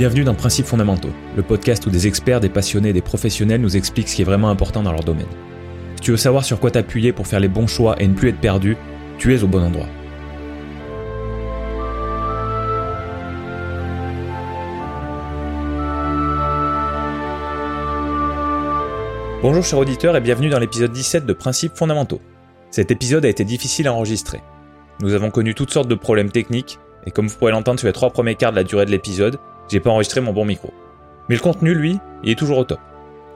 Bienvenue dans Principes fondamentaux, le podcast où des experts, des passionnés et des professionnels nous expliquent ce qui est vraiment important dans leur domaine. Si tu veux savoir sur quoi t'appuyer pour faire les bons choix et ne plus être perdu, tu es au bon endroit. Bonjour chers auditeurs et bienvenue dans l'épisode 17 de Principes fondamentaux. Cet épisode a été difficile à enregistrer. Nous avons connu toutes sortes de problèmes techniques, et comme vous pourrez l'entendre sur les trois premiers quarts de la durée de l'épisode, j'ai pas enregistré mon bon micro. Mais le contenu, lui, il est toujours au top.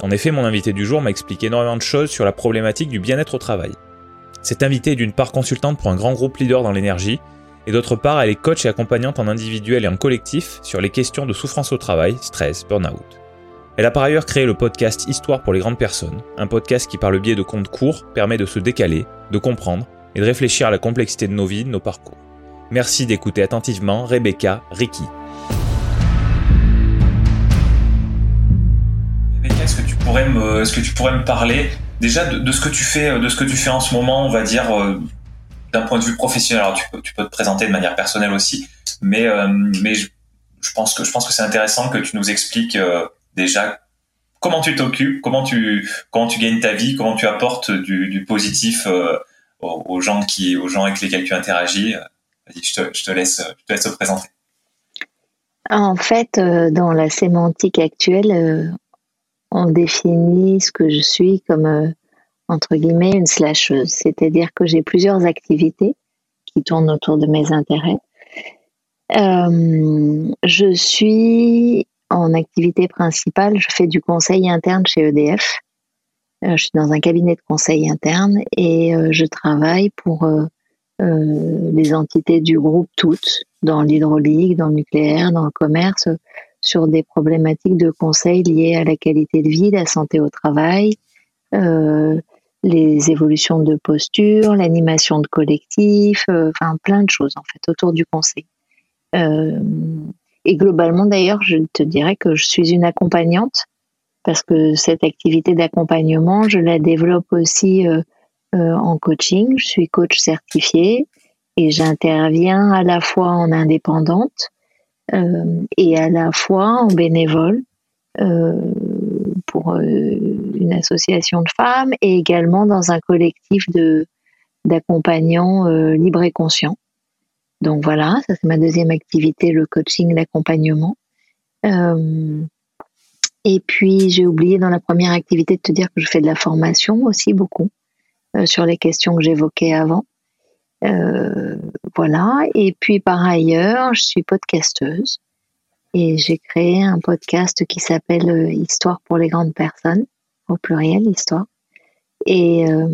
En effet, mon invité du jour m'a expliqué énormément de choses sur la problématique du bien-être au travail. Cette invitée est d'une part consultante pour un grand groupe leader dans l'énergie, et d'autre part, elle est coach et accompagnante en individuel et en collectif sur les questions de souffrance au travail, stress, burn-out. Elle a par ailleurs créé le podcast Histoire pour les grandes personnes, un podcast qui par le biais de contes courts permet de se décaler, de comprendre et de réfléchir à la complexité de nos vies, de nos parcours. Merci d'écouter attentivement Rebecca Ricky. Est-ce que tu pourrais me, est-ce que tu pourrais me parler déjà de, ce que tu fais, de ce que tu fais en ce moment, on va dire euh, d'un point de vue professionnel? Alors tu peux, tu peux te présenter de manière personnelle aussi, mais euh, mais je, pense que je pense que c'est intéressant que tu nous expliques euh, déjà comment tu t'occupes, comment tu comment tu gagnes ta vie, comment tu apportes du, positif aux, gens qui aux gens avec lesquels tu interagis. Je je je te laisse te présenter. En fait, dans la sémantique actuelle, on définit ce que je suis comme, euh, entre guillemets, une slasheuse. C'est-à-dire que j'ai plusieurs activités qui tournent autour de mes intérêts. Euh, je suis en activité principale, je fais du conseil interne chez EDF. Euh, je suis dans un cabinet de conseil interne et je travaille pour les entités du groupe toutes, dans l'hydraulique, dans le nucléaire, dans le commerce, sur des problématiques de conseil liées à la qualité de vie, la santé au travail, euh, les évolutions de posture, l'animation de collectif, euh, enfin plein de choses en fait autour du conseil. Euh, et globalement d'ailleurs, je te dirais que je suis une accompagnante parce que cette activité d'accompagnement, je la développe aussi en coaching. Je suis coach certifié et j'interviens à la fois en indépendante euh, et à la fois en bénévole euh, pour euh, une association de femmes et également dans un collectif de d'accompagnants libres et conscients. Donc voilà, ça c'est ma deuxième activité, le coaching, l'accompagnement. et puis j'ai oublié dans la première activité de te dire que je fais de la formation aussi beaucoup sur les questions que j'évoquais avant. Euh, voilà. Et puis par ailleurs, je suis podcasteuse et j'ai créé un podcast qui s'appelle euh, Histoire pour les grandes personnes, au pluriel, histoire. Et euh,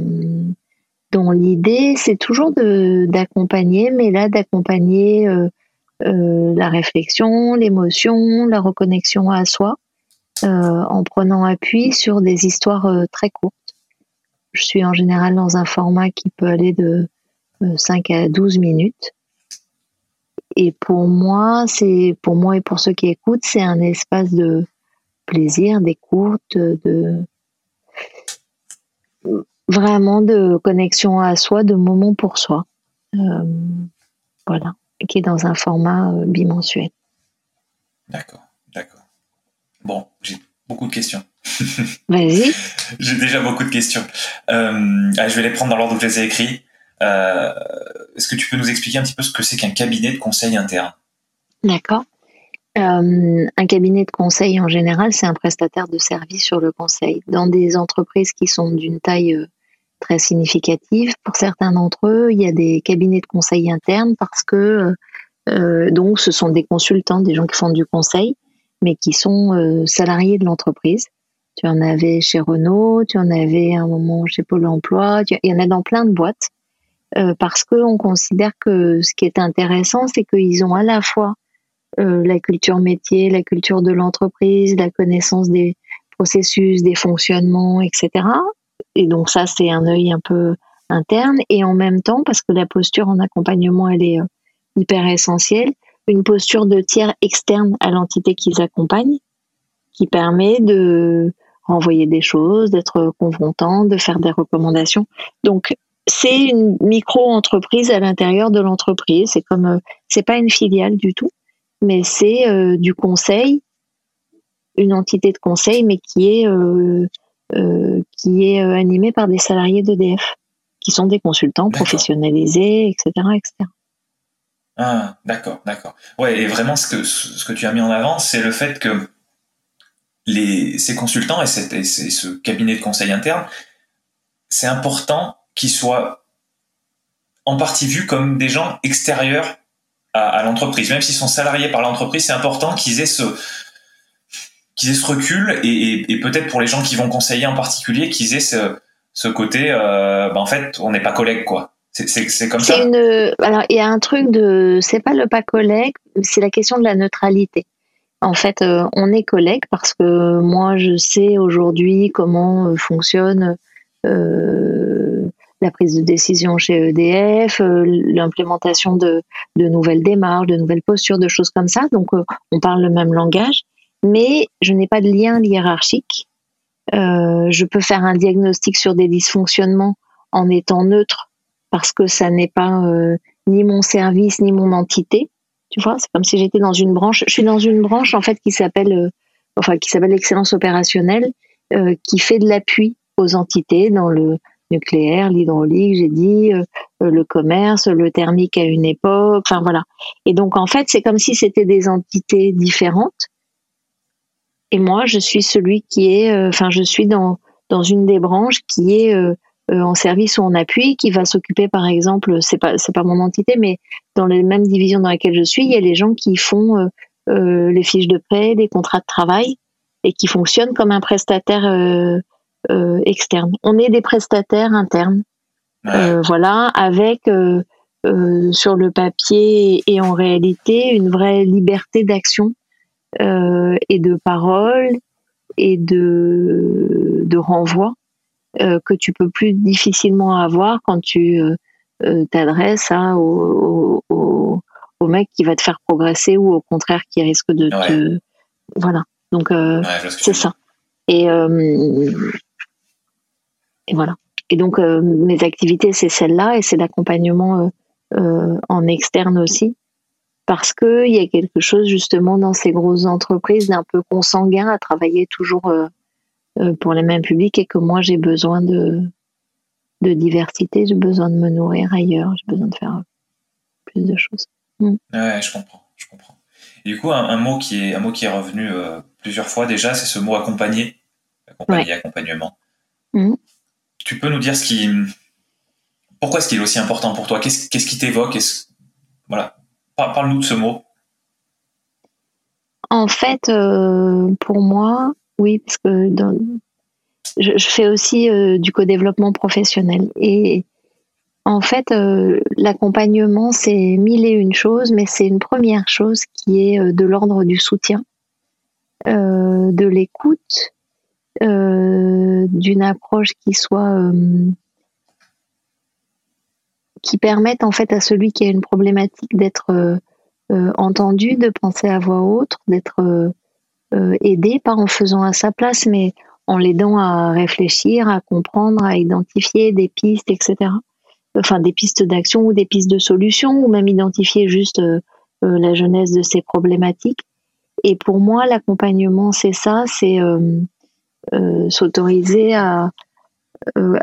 dont l'idée, c'est toujours d'accompagner, mais là, d'accompagner la réflexion, l'émotion, la reconnexion à soi, en prenant appui sur des histoires très courtes. Je suis en général dans un format qui peut aller de 5 à 12 minutes. Et pour moi, c'est pour moi et pour ceux qui écoutent, c'est un espace de plaisir, d'écoute, de vraiment de connexion à soi, de moment pour soi. Euh, voilà, qui est dans un format euh, bimensuel. D'accord, d'accord. Bon, j'ai beaucoup de questions. Vas-y. j'ai déjà beaucoup de questions. Euh, je vais les prendre dans l'ordre que je les ai écrits. Euh, est-ce que tu peux nous expliquer un petit peu ce que c'est qu'un cabinet de conseil interne? D'accord. Euh, un cabinet de conseil, en général, c'est un prestataire de services sur le conseil. Dans des entreprises qui sont d'une taille euh, très significative, pour certains d'entre eux, il y a des cabinets de conseil internes parce que donc ce sont des consultants, des gens qui font du conseil, mais qui sont salariés de l'entreprise. Tu en avais chez Renault, tu en avais un moment chez Pôle Emploi, il y en a dans plein de boîtes. Euh, parce qu'on considère que ce qui est intéressant, c'est qu'ils ont à la fois euh, la culture métier, la culture de l'entreprise, la connaissance des processus, des fonctionnements, etc. Et donc ça, c'est un œil un peu interne. Et en même temps, parce que la posture en accompagnement, elle est euh, hyper essentielle, une posture de tiers externe à l'entité qu'ils accompagnent, qui permet de renvoyer des choses, d'être confrontant, de faire des recommandations. Donc c'est une micro-entreprise à l'intérieur de l'entreprise. C'est comme, euh, c'est pas une filiale du tout. mais c'est du conseil, une entité de conseil, mais qui est qui est animée par des salariés d'EDF, qui sont des consultants professionnalisés, etc., etc. Ah, d'accord, d'accord. Ouais, et vraiment, ce que, ce que tu as mis en avant, c'est le fait que les, ces consultants et, ce cabinet de conseil interne, c'est important qu'ils soient en partie vus comme des gens extérieurs à, l'entreprise. Même s'ils sont salariés par l'entreprise, c'est important qu'ils aient ce qu'ils aient ce recul et, peut-être pour les gens qui vont conseiller en particulier, qu'ils aient ce, ce côté, euh, bah, en fait, on n'est pas collègues, quoi. C'est comme ça. Une, alors, il y a un truc de, c'est pas le pas collègue, c'est la question de la neutralité. En fait, euh, on est collègue parce que moi, je sais aujourd'hui comment euh, fonctionne euh, la prise de décision chez EDF, l'implémentation de, de, nouvelles démarches, de nouvelles postures, de choses comme ça. Donc, on parle le même langage, mais je n'ai pas de lien hiérarchique. je peux faire un diagnostic sur des dysfonctionnements en étant neutre parce que ça n'est pas ni mon service ni mon entité. Tu vois, c'est comme si j'étais dans une branche. Je suis dans une branche en fait qui s'appelle, euh, enfin qui s'appelle l'excellence opérationnelle, euh, qui fait de l'appui aux entités dans le nucléaire, l'hydraulique, j'ai dit, euh, le commerce, le thermique à une époque, enfin voilà. Et donc en fait, c'est comme si c'était des entités différentes. Et moi, je suis celui qui est, enfin, je suis dans dans une des branches qui est euh, en service ou en appui qui va s'occuper par exemple c'est pas c'est pas mon entité mais dans les mêmes divisions dans lesquelles je suis il y a les gens qui font euh, euh, les fiches de paie les contrats de travail et qui fonctionnent comme un prestataire externe. On est des prestataires internes. Voilà avec sur le papier et en réalité une vraie liberté d'action et de parole et de, de renvoi euh, que tu peux plus difficilement avoir quand tu euh, euh, t'adresses au, au, au, mec qui va te faire progresser ou au contraire qui risque de te voilà. Donc c'est ça. Et, et voilà et donc mes activités c'est celle-là et c'est l'accompagnement en externe aussi parce que il y a quelque chose justement dans ces grosses entreprises d'un peu consanguin à travailler toujours euh, pour les mêmes publics et que moi j'ai besoin de, de diversité, j'ai besoin de me nourrir ailleurs, j'ai besoin de faire plus de choses. Mm. Ouais, je comprends, je comprends. Et du coup, un, mot qui est un mot qui est revenu euh, plusieurs fois déjà, c'est ce mot accompagner, accompagner, accompagnement. Mm. Tu peux nous dire ce qui, pourquoi est-ce qu'il est aussi important pour toi? Qu'est-ce qui t'évoque? Voilà, parle-nous de ce mot. En fait, euh, pour moi, oui, parce que je, fais aussi euh, du co-développement professionnel. Et en fait, euh, l'accompagnement, c'est mille et une choses, mais c'est une première chose qui est de l'ordre du soutien, de l'écoute, d'une approche qui soit qui permette en fait à celui qui a une problématique d'être entendu, de penser à voix haute, d'être euh, aider, pas en faisant à sa place, mais en l'aidant à réfléchir, à comprendre, à identifier des pistes, etc. Enfin, des pistes d'action ou des pistes de solution, ou même identifier juste euh, euh, la jeunesse de ces problématiques. Et pour moi, l'accompagnement, c'est ça, c'est s'autoriser à,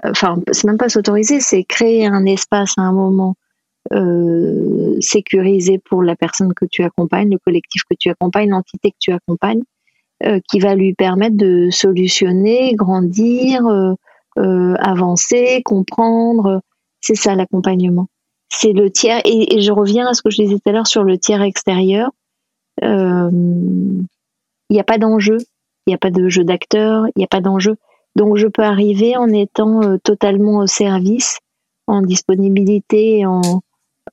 enfin, c'est même pas s'autoriser, c'est créer un espace à un moment sécurisé pour la personne que tu accompagnes, le collectif que tu accompagnes, l'entité que tu accompagnes, euh, qui va lui permettre de solutionner, grandir, euh, euh, avancer, comprendre. C'est ça l'accompagnement. C'est le tiers, et, je reviens à ce que je disais tout à l'heure sur le tiers extérieur. Il n'y a pas d'enjeu, il n'y a pas de jeu d'acteur, il n'y a pas d'enjeu. Donc je peux arriver en étant totalement au service, en disponibilité, en,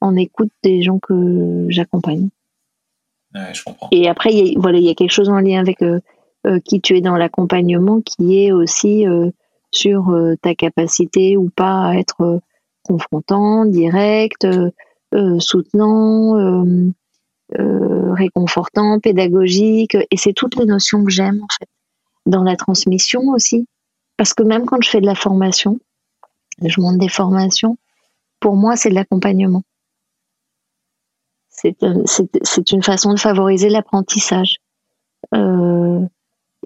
en écoute des gens que j'accompagne. Et après, il y a, voilà, il y a quelque chose en lien avec euh, euh, qui tu es dans l'accompagnement qui est aussi euh, sur ta capacité ou pas à être confrontant, direct, soutenant, réconfortant, pédagogique. Et c'est toutes les notions que j'aime en fait. Dans la transmission aussi. Parce que même quand je fais de la formation, je monte des formations, pour moi, c'est de l'accompagnement c'est une façon de favoriser l'apprentissage.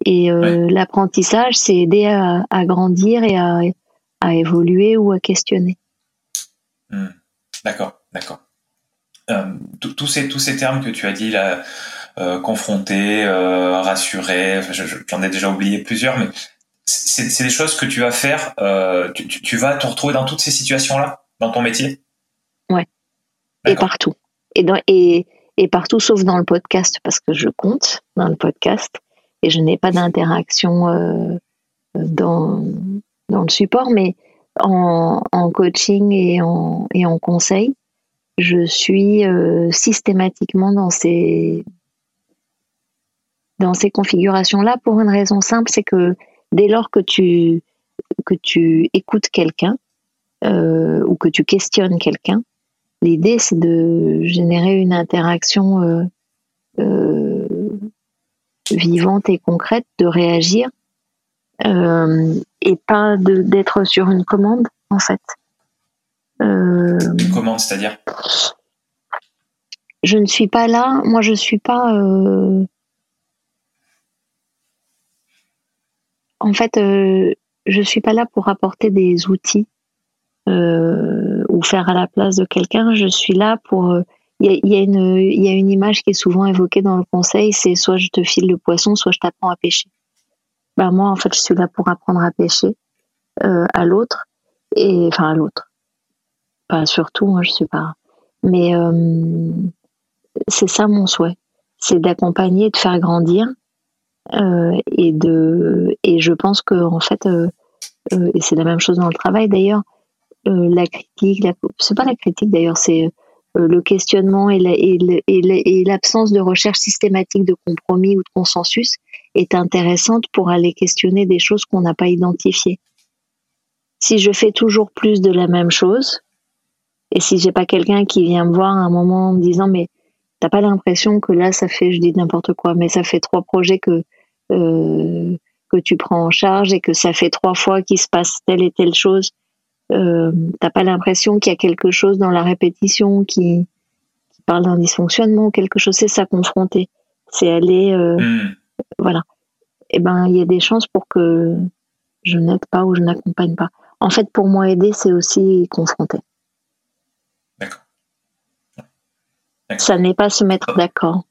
et l'apprentissage, c'est aider à, grandir et à, à, évoluer ou à questionner. Hmm. D'accord, d'accord. Tous ces tous ces termes que tu as dit là, confronter, rassurer, j'en ai déjà oublié plusieurs, mais c'est des choses que tu vas faire, euh, tu, vas te retrouver dans toutes ces situations-là, dans ton métier? Ouais. Et partout. Et, dans, et, et, partout, sauf dans le podcast, parce que je compte dans le podcast et je n'ai pas d'interaction euh, dans, dans le support, mais en, en, coaching et en, et en conseil, je suis euh, systématiquement dans ces, dans ces configurations-là pour une raison simple, c'est que dès lors que tu, que tu écoutes quelqu'un euh, ou que tu questionnes quelqu'un, l'idée c'est de générer une interaction euh, vivante et concrète, de réagir et pas d'être sur une commande en fait. Une commande, c'est-à-dire Je ne suis pas là, moi je suis pas en fait, euh, je suis pas là pour apporter des outils euh, ou faire à la place de quelqu'un. Je suis là pour. Il euh, y, a, une, y a une image qui est souvent évoquée dans le conseil, c'est soit je te file le poisson, soit je t'apprends à pêcher. Ben moi, en fait, je suis là pour apprendre à pêcher euh, à l'autre et enfin à l'autre. Pas surtout, moi, je suis pas. Mais euh, c'est ça mon souhait, c'est d'accompagner, de faire grandir euh, et de et je pense que en fait euh, et c'est la même chose dans le travail d'ailleurs la critique c'est pas la critique d'ailleurs c'est le questionnement et, et l'absence de recherche systématique de compromis ou de consensus est intéressante pour aller questionner des choses qu'on n'a pas identifiées. Si je fais toujours plus de la même chose, et si j'ai pas quelqu'un qui vient me voir à un moment en me disant mais t'as pas l'impression que là ça fait, je dis n'importe quoi, mais ça fait trois projets que euh, que tu prends en charge et que ça fait trois fois qu'il se passe telle et telle chose, euh, t'as pas l'impression qu'il y a quelque chose dans la répétition qui, qui parle d'un dysfonctionnement, quelque chose, c'est ça confronter, c'est aller, euh, hmm. voilà. Et eh ben, il y a des chances pour que je n'aide pas ou je n'accompagne pas. En fait, pour moi, aider, c'est aussi confronter. D'accord. Ça n'est pas se mettre d'accord.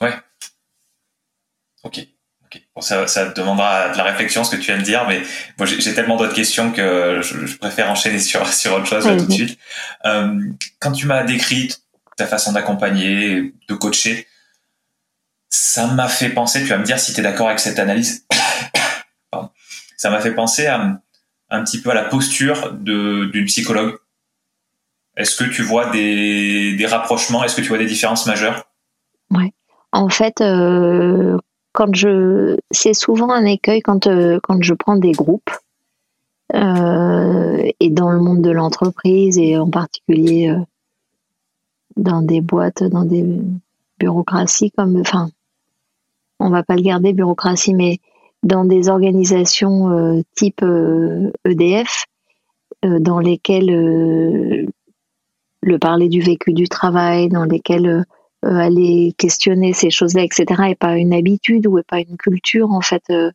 Ouais. Ok. Bon, ça, ça, demandera de la réflexion ce que tu viens de dire, mais moi j'ai tellement d'autres questions que je, préfère enchaîner sur, sur autre chose tout de suite. Euh, quand tu m'as décrit ta façon d'accompagner, de coacher, ça m'a fait penser, tu vas me dire si tu es d'accord avec cette analyse, ça m'a fait penser à, un petit peu à la posture d'une psychologue. Est-ce que tu vois des, rapprochements? Est-ce que tu vois des différences majeures? Ouais. En fait, euh, quand je, c'est souvent un écueil quand euh, quand je prends des groupes euh, et dans le monde de l'entreprise et en particulier dans des boîtes, dans des bureaucraties comme, enfin, on va pas le garder bureaucratie, mais dans des organisations type EDF, e dans lesquelles le parler du vécu du travail, dans lesquelles euh, aller questionner ces choses-là, etc., et pas une habitude ou pas une culture en fait euh,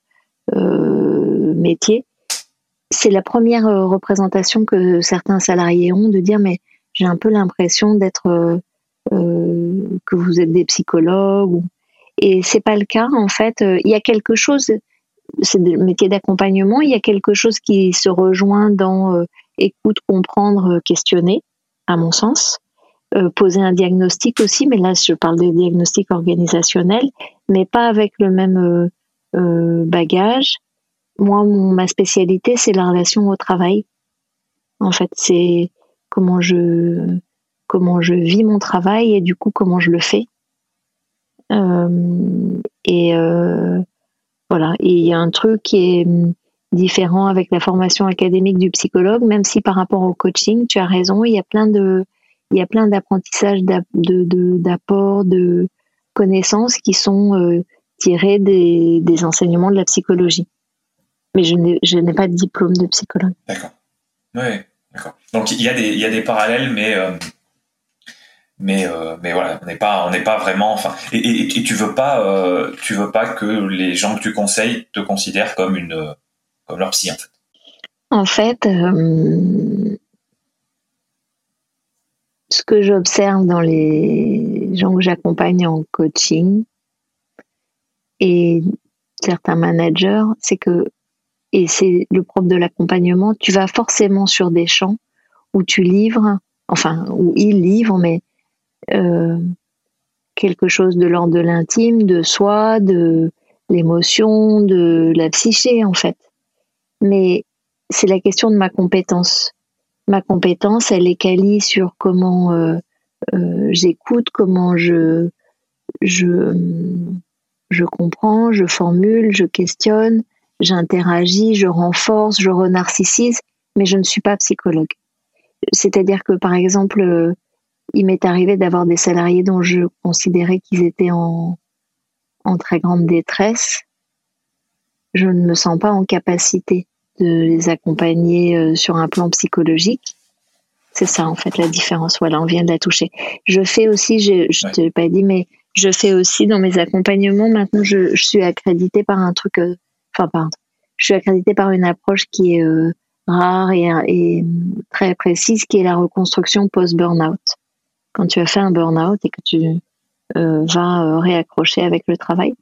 euh, métier. C'est la première représentation que certains salariés ont de dire mais j'ai un peu l'impression d'être que vous êtes des psychologues et c'est pas le cas en fait. Il y a quelque chose, c'est le métier d'accompagnement, il y a quelque chose qui se rejoint dans écoute, comprendre, questionner, à mon sens. Euh, poser un diagnostic aussi, mais là je parle des diagnostics organisationnels, mais pas avec le même euh, euh, bagage. Moi, ma spécialité, c'est la relation au travail. En fait, c'est comment je comment je vis mon travail et du coup comment je le fais. et voilà. Et il y a un truc qui est différent avec la formation académique du psychologue, même si par rapport au coaching, tu as raison, il y a plein de il y a plein d'apprentissages, d'apports, de, connaissances qui sont euh, tirés des, enseignements de la psychologie. Mais je n'ai pas de diplôme de psychologue. D'accord. Oui, d'accord. Donc il y, a des, y a des parallèles, mais euh, mais mais voilà, on n'est pas on pas vraiment enfin et, et, tu veux tu veux pas que les gens que tu conseilles te considèrent comme une psy en fait. Fait, ce que j'observe dans les gens que j'accompagne en coaching et certains managers, c'est que, et c'est le propre de l'accompagnement, tu vas forcément sur des champs où tu livres, enfin, où ils livrent, mais euh, quelque chose de l'ordre de l'intime, de soi, de l'émotion, de la psyché, en fait. Mais c'est la question de ma compétence ma compétence, elle est quali sur comment euh, euh, j'écoute, comment je, je, je comprends, je formule, je questionne, j'interagis, je renforce, je renarcissise, mais je ne suis pas psychologue. C'est-à-dire que, par exemple, euh, il m'est arrivé d'avoir des salariés dont je considérais qu'ils étaient en, en très grande détresse. Je ne me sens pas en capacité de les accompagner euh, sur un plan psychologique. C'est ça en fait la différence. Voilà, on vient de la toucher. Je fais aussi, je, ne t'ai pas dit, mais je fais aussi dans mes accompagnements. Maintenant, je, suis accréditée par un truc, euh, enfin pardon, je suis accréditée par une approche qui est euh, rare et, très précise, qui est la reconstruction post-burnout. Quand tu as fait un burn-out et que tu vas réaccrocher avec le travail.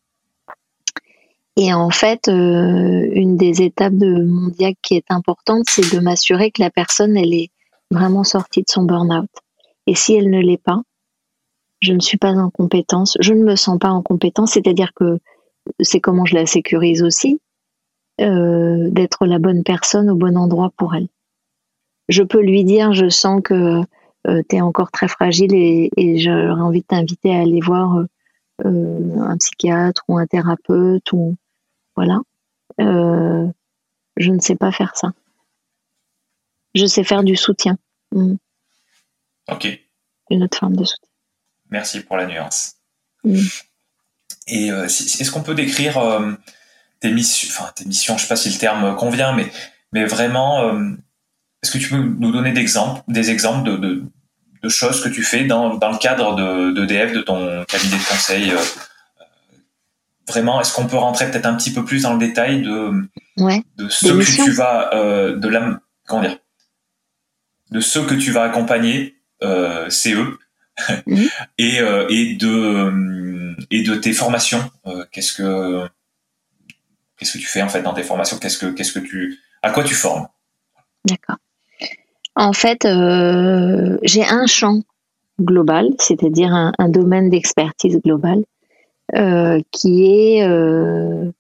Et en fait, euh, une des étapes de mon diag qui est importante, c'est de m'assurer que la personne, elle est vraiment sortie de son burn-out. Et si elle ne l'est pas, je ne suis pas en compétence, je ne me sens pas en compétence, c'est-à-dire que c'est comment je la sécurise aussi, euh, d'être la bonne personne au bon endroit pour elle. Je peux lui dire, je sens que euh, tu es encore très fragile et, et j'aurais envie de t'inviter à aller voir un psychiatre ou un thérapeute ou voilà. Euh, je ne sais pas faire ça. Je sais faire du soutien. Mm. Ok. Une autre forme de soutien. Merci pour la nuance. Mm. Et euh, est-ce qu'on peut décrire euh, tes missions, enfin tes missions, je ne sais pas si le terme convient, mais, mais vraiment, est-ce que tu peux nous donner des exemples, des exemples de, choses que tu fais dans, le cadre de, de, DF, de ton cabinet de conseil vraiment, est-ce qu'on peut rentrer peut-être un petit peu plus dans le détail de, de ce que tu vas, euh, de la, comment dire, de ceux que tu vas accompagner, euh, c'est eux, mhm. et, euh, et de et de tes formations. qu'est-ce que qu'est-ce que tu fais en fait dans tes formations? Qu'est-ce que qu'est-ce que tu à quoi tu formes? D'accord. En fait, j'ai un champ global, c'est-à-dire un domaine d'expertise global euh, qui est euh,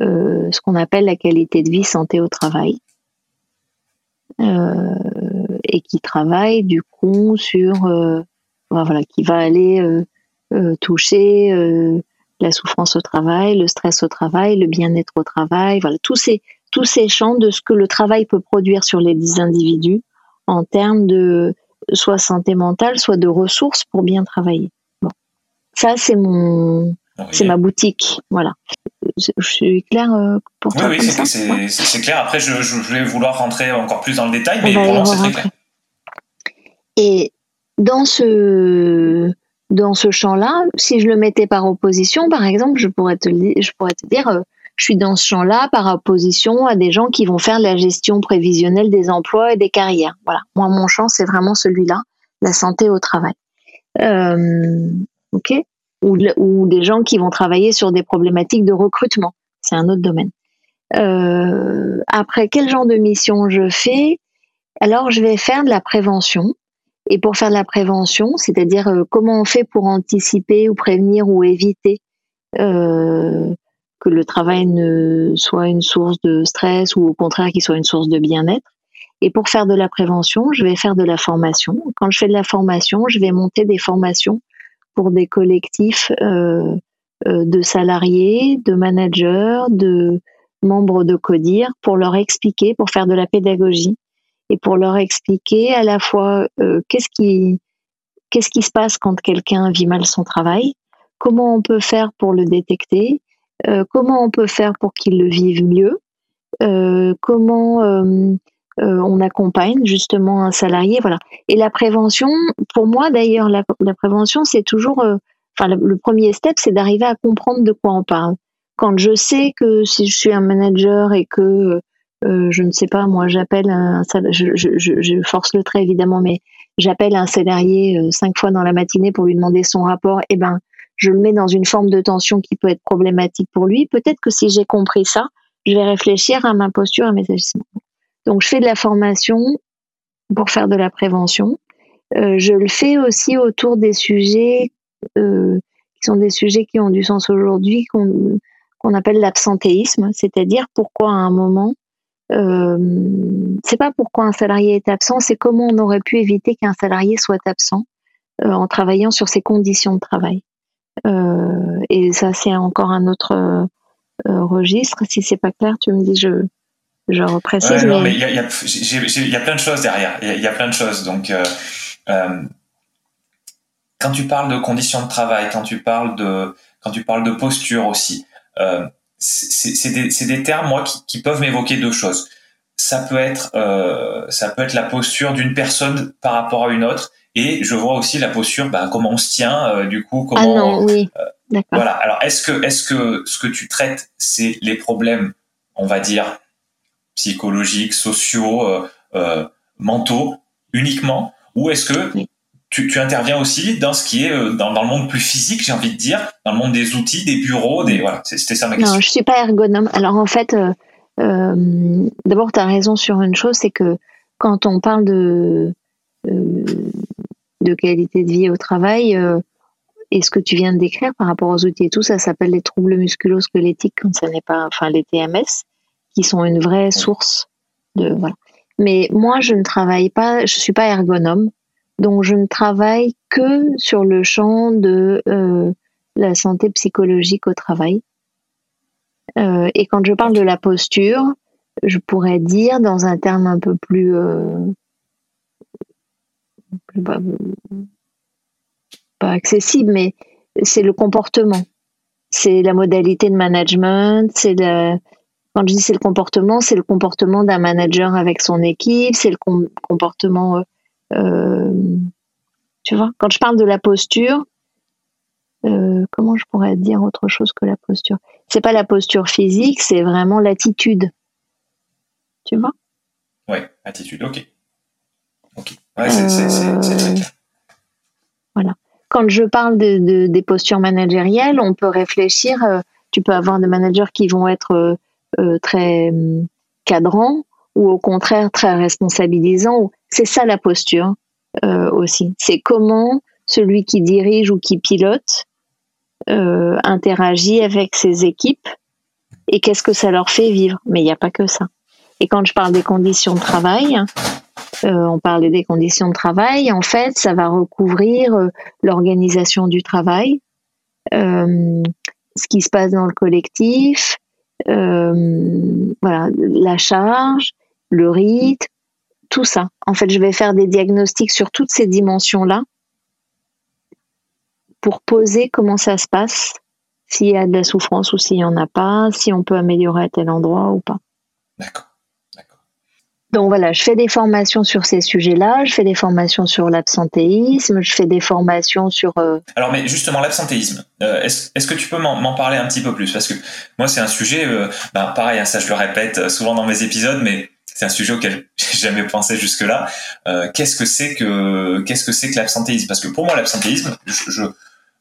euh, ce qu'on appelle la qualité de vie santé au travail. et qui travaille du coup sur voilà qui va aller toucher la souffrance au travail, le stress au travail, le bien-être au travail, voilà tous ces tous ces champs de ce que le travail peut produire sur les individus en termes de soit santé mentale, soit de ressources pour bien travailler. Bon. Ça c'est mon c'est ma boutique, voilà. Je, suis claire euh, pour toi. Oui, oui c'est clair. Après, je, vais vouloir rentrer encore plus dans le détail, mais pour l'instant, c'est très clair. Et dans ce dans ce champ-là, si je le mettais par opposition, par exemple, je pourrais te, je pourrais te dire, euh, je suis dans ce champ-là par opposition à des gens qui vont faire la gestion prévisionnelle des emplois et des carrières. Voilà. Moi, mon champ, c'est vraiment celui-là, la santé au travail. Euh, ok ou, des gens qui vont travailler sur des problématiques de recrutement. C'est un autre domaine. Euh, après, quel genre de mission je fais? Alors, je vais faire de la prévention. Et pour faire de la prévention, c'est-à-dire euh, comment on fait pour anticiper ou prévenir ou éviter euh, que le travail ne soit une source de stress ou au contraire qu'il soit une source de bien-être. Et pour faire de la prévention, je vais faire de la formation. Quand je fais de la formation, je vais monter des formations pour des collectifs euh, euh, de salariés, de managers, de membres de CODIR pour leur expliquer, pour faire de la pédagogie et pour leur expliquer à la fois euh, qu'est-ce qui qu'est-ce qui se passe quand quelqu'un vit mal son travail, comment on peut faire pour le détecter, comment on peut faire pour qu'il le vive mieux, comment on accompagne justement un salarié, voilà. Et la prévention, pour moi, d'ailleurs, la, prévention, c'est toujours, euh, enfin, le, premier step, c'est d'arriver à comprendre de quoi on parle. Quand je sais que si je suis un manager et que euh, je ne sais pas, moi, j'appelle un, je, je, je, force le trait évidemment, mais j'appelle un salarié euh, cinq fois dans la matinée pour lui demander son rapport, eh ben, je le mets dans une forme de tension qui peut être problématique pour lui. Peut-être que si j'ai compris ça, je vais réfléchir à ma posture, à mes agissements. Donc, je fais de la formation pour faire de la prévention. Euh, je le fais aussi autour des sujets euh, qui sont des sujets qui ont du sens aujourd'hui, qu'on qu'on appelle l'absentéisme, c'est-à-dire pourquoi à un moment, euh, c'est pas pourquoi un salarié est absent, c'est comment on aurait pu éviter qu'un salarié soit absent euh, en travaillant sur ses conditions de travail. Euh, et ça, c'est encore un autre euh, registre. Si c'est pas clair, tu me dis, je, je reprécise. non, mais il y a, y, a, y a, plein de choses derrière. Il y, a plein de choses. Donc, euh, euh, quand tu parles de conditions de travail, quand tu parles de, quand tu parles de posture aussi, euh, c'est des, des, termes moi qui, qui peuvent m'évoquer deux choses. Ça peut être, ça peut être la posture d'une personne par rapport à une autre, et je vois aussi la posture, bah, comment on se tient, du coup, comment. Ah non, oui. Voilà. Alors, est-ce que, est-ce que ce que tu traites, c'est les problèmes, on va dire, psychologiques, sociaux, euh, euh mentaux uniquement, ou est-ce que tu, tu, interviens aussi dans ce qui est euh, dans, dans, le monde plus physique, j'ai envie de dire, dans le monde des outils, des bureaux, des voilà, c'était ça ma question. Non, je suis pas ergonome. Alors en fait, euh, euh d'abord tu as raison sur une chose, c'est que quand on parle de euh, de qualité de vie au travail, et ce que tu viens de décrire par rapport aux outils et tout, ça s'appelle les troubles musculo-squelettiques quand ça n'est pas, enfin les TMS, qui sont une vraie source de voilà. Mais moi, je ne travaille pas, je suis pas ergonome. Donc, je ne travaille que sur le champ de euh, la santé psychologique au travail. Euh, et quand je parle de la posture, je pourrais dire dans un terme un peu plus, euh, pas, accessible, mais c'est le comportement, c'est la modalité de management, c'est quand je dis c'est le comportement, c'est le comportement d'un manager avec son équipe, c'est le comportement euh, tu vois, quand je parle de la posture, euh, comment je pourrais dire autre chose que la posture? C'est pas la posture physique, c'est vraiment l'attitude. Tu vois? Oui, attitude, ok. Ok. Ouais, c'est euh, Voilà. Quand je parle de, des postures managérielles, on peut réfléchir. tu peux avoir des managers qui vont être très hum, cadrants ou au contraire très responsabilisants c'est ça la posture euh, aussi. C'est comment celui qui dirige ou qui pilote euh, interagit avec ses équipes et qu'est-ce que ça leur fait vivre. Mais il n'y a pas que ça. Et quand je parle des conditions de travail, euh, on parlait des conditions de travail, en fait, ça va recouvrir l'organisation du travail, ce qui se passe dans le collectif, voilà, la charge, le rythme, tout ça. En fait, je vais faire des diagnostics sur toutes ces dimensions-là pour poser comment ça se passe, s'il y a de la souffrance ou s'il n'y en a pas, si on peut améliorer à tel endroit ou pas. D'accord. Donc voilà, je fais des formations sur ces sujets-là, je fais des formations sur l'absentéisme, je fais des formations sur... Euh, Alors mais justement, l'absentéisme, euh, est-ce que tu peux m'en parler un petit peu plus? Parce que moi c'est un sujet, euh, ben, pareil, hein, ça je le répète souvent dans mes épisodes, mais c'est un sujet auquel j'ai jamais pensé jusque-là. Euh, qu'est-ce que c'est que qu'est-ce que c'est que l'absentéisme? Parce que pour moi, l'absentéisme, je, je,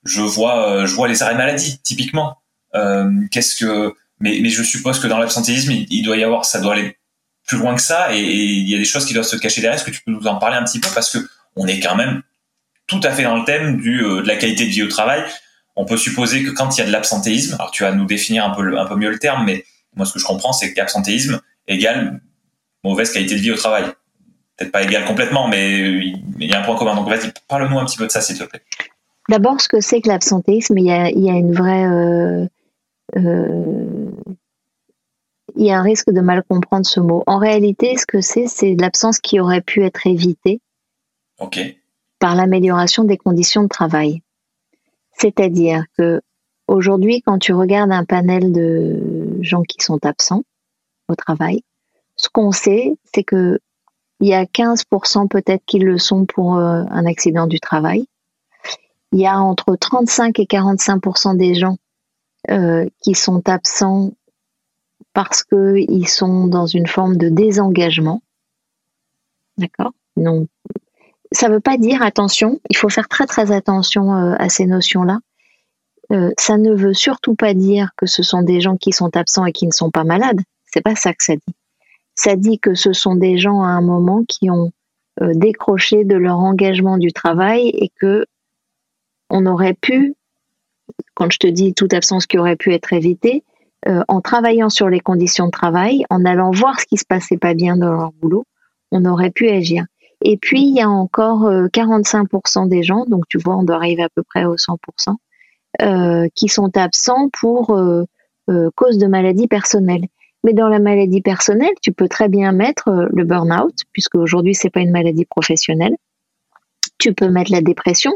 je vois euh, je vois les arrêts maladie typiquement. Euh, qu'est-ce que mais mais je suppose que dans l'absentéisme, il, doit y avoir ça doit aller plus loin que ça et, il y a des choses qui doivent se cacher derrière. Est-ce que tu peux nous en parler un petit peu parce que on est quand même tout à fait dans le thème euh, de la qualité de vie au travail. On peut supposer que quand il y a de l'absentéisme, alors tu vas nous définir un peu un peu mieux le terme, mais moi ce que je comprends c'est qu'absentéisme égale mauvaise qualité de vie au travail. Peut-être pas égal complètement, mais il y a un point commun. Donc vas-y, parle-nous un petit peu de ça, s'il te plaît. D'abord, ce que c'est que l'absentéisme, il y a, il y a une vraie... Euh, euh, il y a un risque de mal comprendre ce mot. En réalité, ce que c'est, c'est l'absence qui aurait pu être évitée par l'amélioration des conditions de travail. C'est-à-dire que aujourd'hui, quand tu regardes un panel de gens qui sont absents au travail, ce qu'on sait, c'est que Il y a 15% peut-être qui le sont pour euh, un accident du travail. Il y a entre 35 et 45% des gens euh, qui sont absents parce qu'ils sont dans une forme de désengagement. D'accord? Non. Ça ne veut pas dire, attention, il faut faire très très attention euh, à ces notions-là. Euh, ça ne veut surtout pas dire que ce sont des gens qui sont absents et qui ne sont pas malades. C'est pas ça que ça dit. Ça dit que ce sont des gens à un moment qui ont euh, décroché de leur engagement du travail et que on aurait pu, quand je te dis toute absence qui aurait pu être évitée, euh, en travaillant sur les conditions de travail, en allant voir ce qui se passait pas bien dans leur boulot, on aurait pu agir. Et puis, il y a encore 45% des gens, donc tu vois, on doit arriver à peu près au 100%, euh, qui sont absents pour euh, euh, cause de maladie personnelle. Mais dans la maladie personnelle, tu peux très bien mettre le burn-out, puisque aujourd'hui c'est pas une maladie professionnelle. Tu peux mettre la dépression,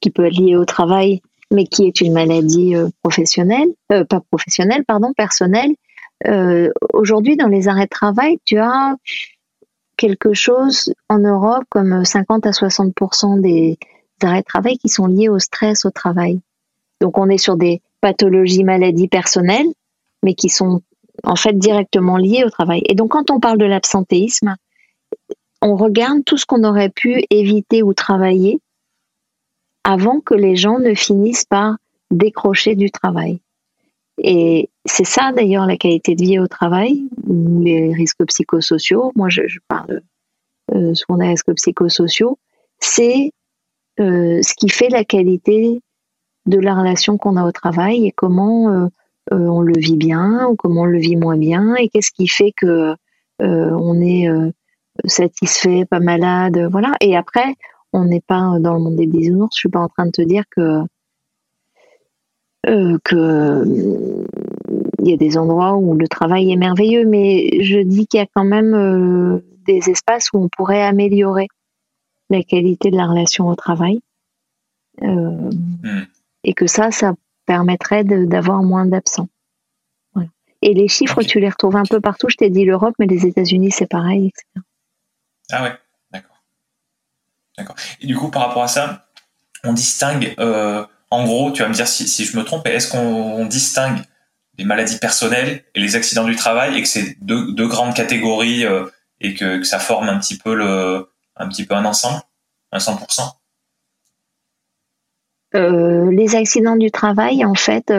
qui peut être liée au travail, mais qui est une maladie professionnelle, pas professionnelle, pardon, personnelle. aujourd'hui, dans les arrêts de travail, tu as quelque chose en Europe comme 50 à 60 des arrêts de travail qui sont liés au stress au travail. Donc on est sur des pathologies, maladies personnelles, mais qui sont en fait directement liées au travail. Et donc quand on parle de l'absentéisme, on regarde tout ce qu'on aurait pu éviter ou travailler avant que les gens ne finissent par décrocher du travail. Et c'est ça d'ailleurs la qualité de vie au travail, les risques psychosociaux. Moi, je, parle euh, souvent des risques psychosociaux. C'est euh, ce qui fait la qualité de la relation qu'on a au travail et comment euh, euh, on le vit bien ou comment on le vit moins bien et qu'est-ce qui fait que on est satisfait, pas malade, voilà. Et après, on n'est pas dans le monde des bisounours. Je suis pas en train de te dire que que il y a des endroits où le travail est merveilleux, mais je dis qu'il y a quand même des espaces où on pourrait améliorer la qualité de la relation au travail. Hmm et que ça, ça permettrait d'avoir moins d'absents. Et les chiffres, tu les retrouves un peu partout. Je t'ai dit l'Europe, mais les États-Unis, c'est pareil, etc. Ah ouais, Et du coup, par rapport à ça, on distingue, euh, en gros, tu vas me dire si, je me trompe, est-ce qu'on distingue les maladies personnelles et les accidents du travail et que c'est deux, grandes catégories euh, et que, ça forme un petit peu un ensemble, un 100% euh, les accidents du travail, en fait,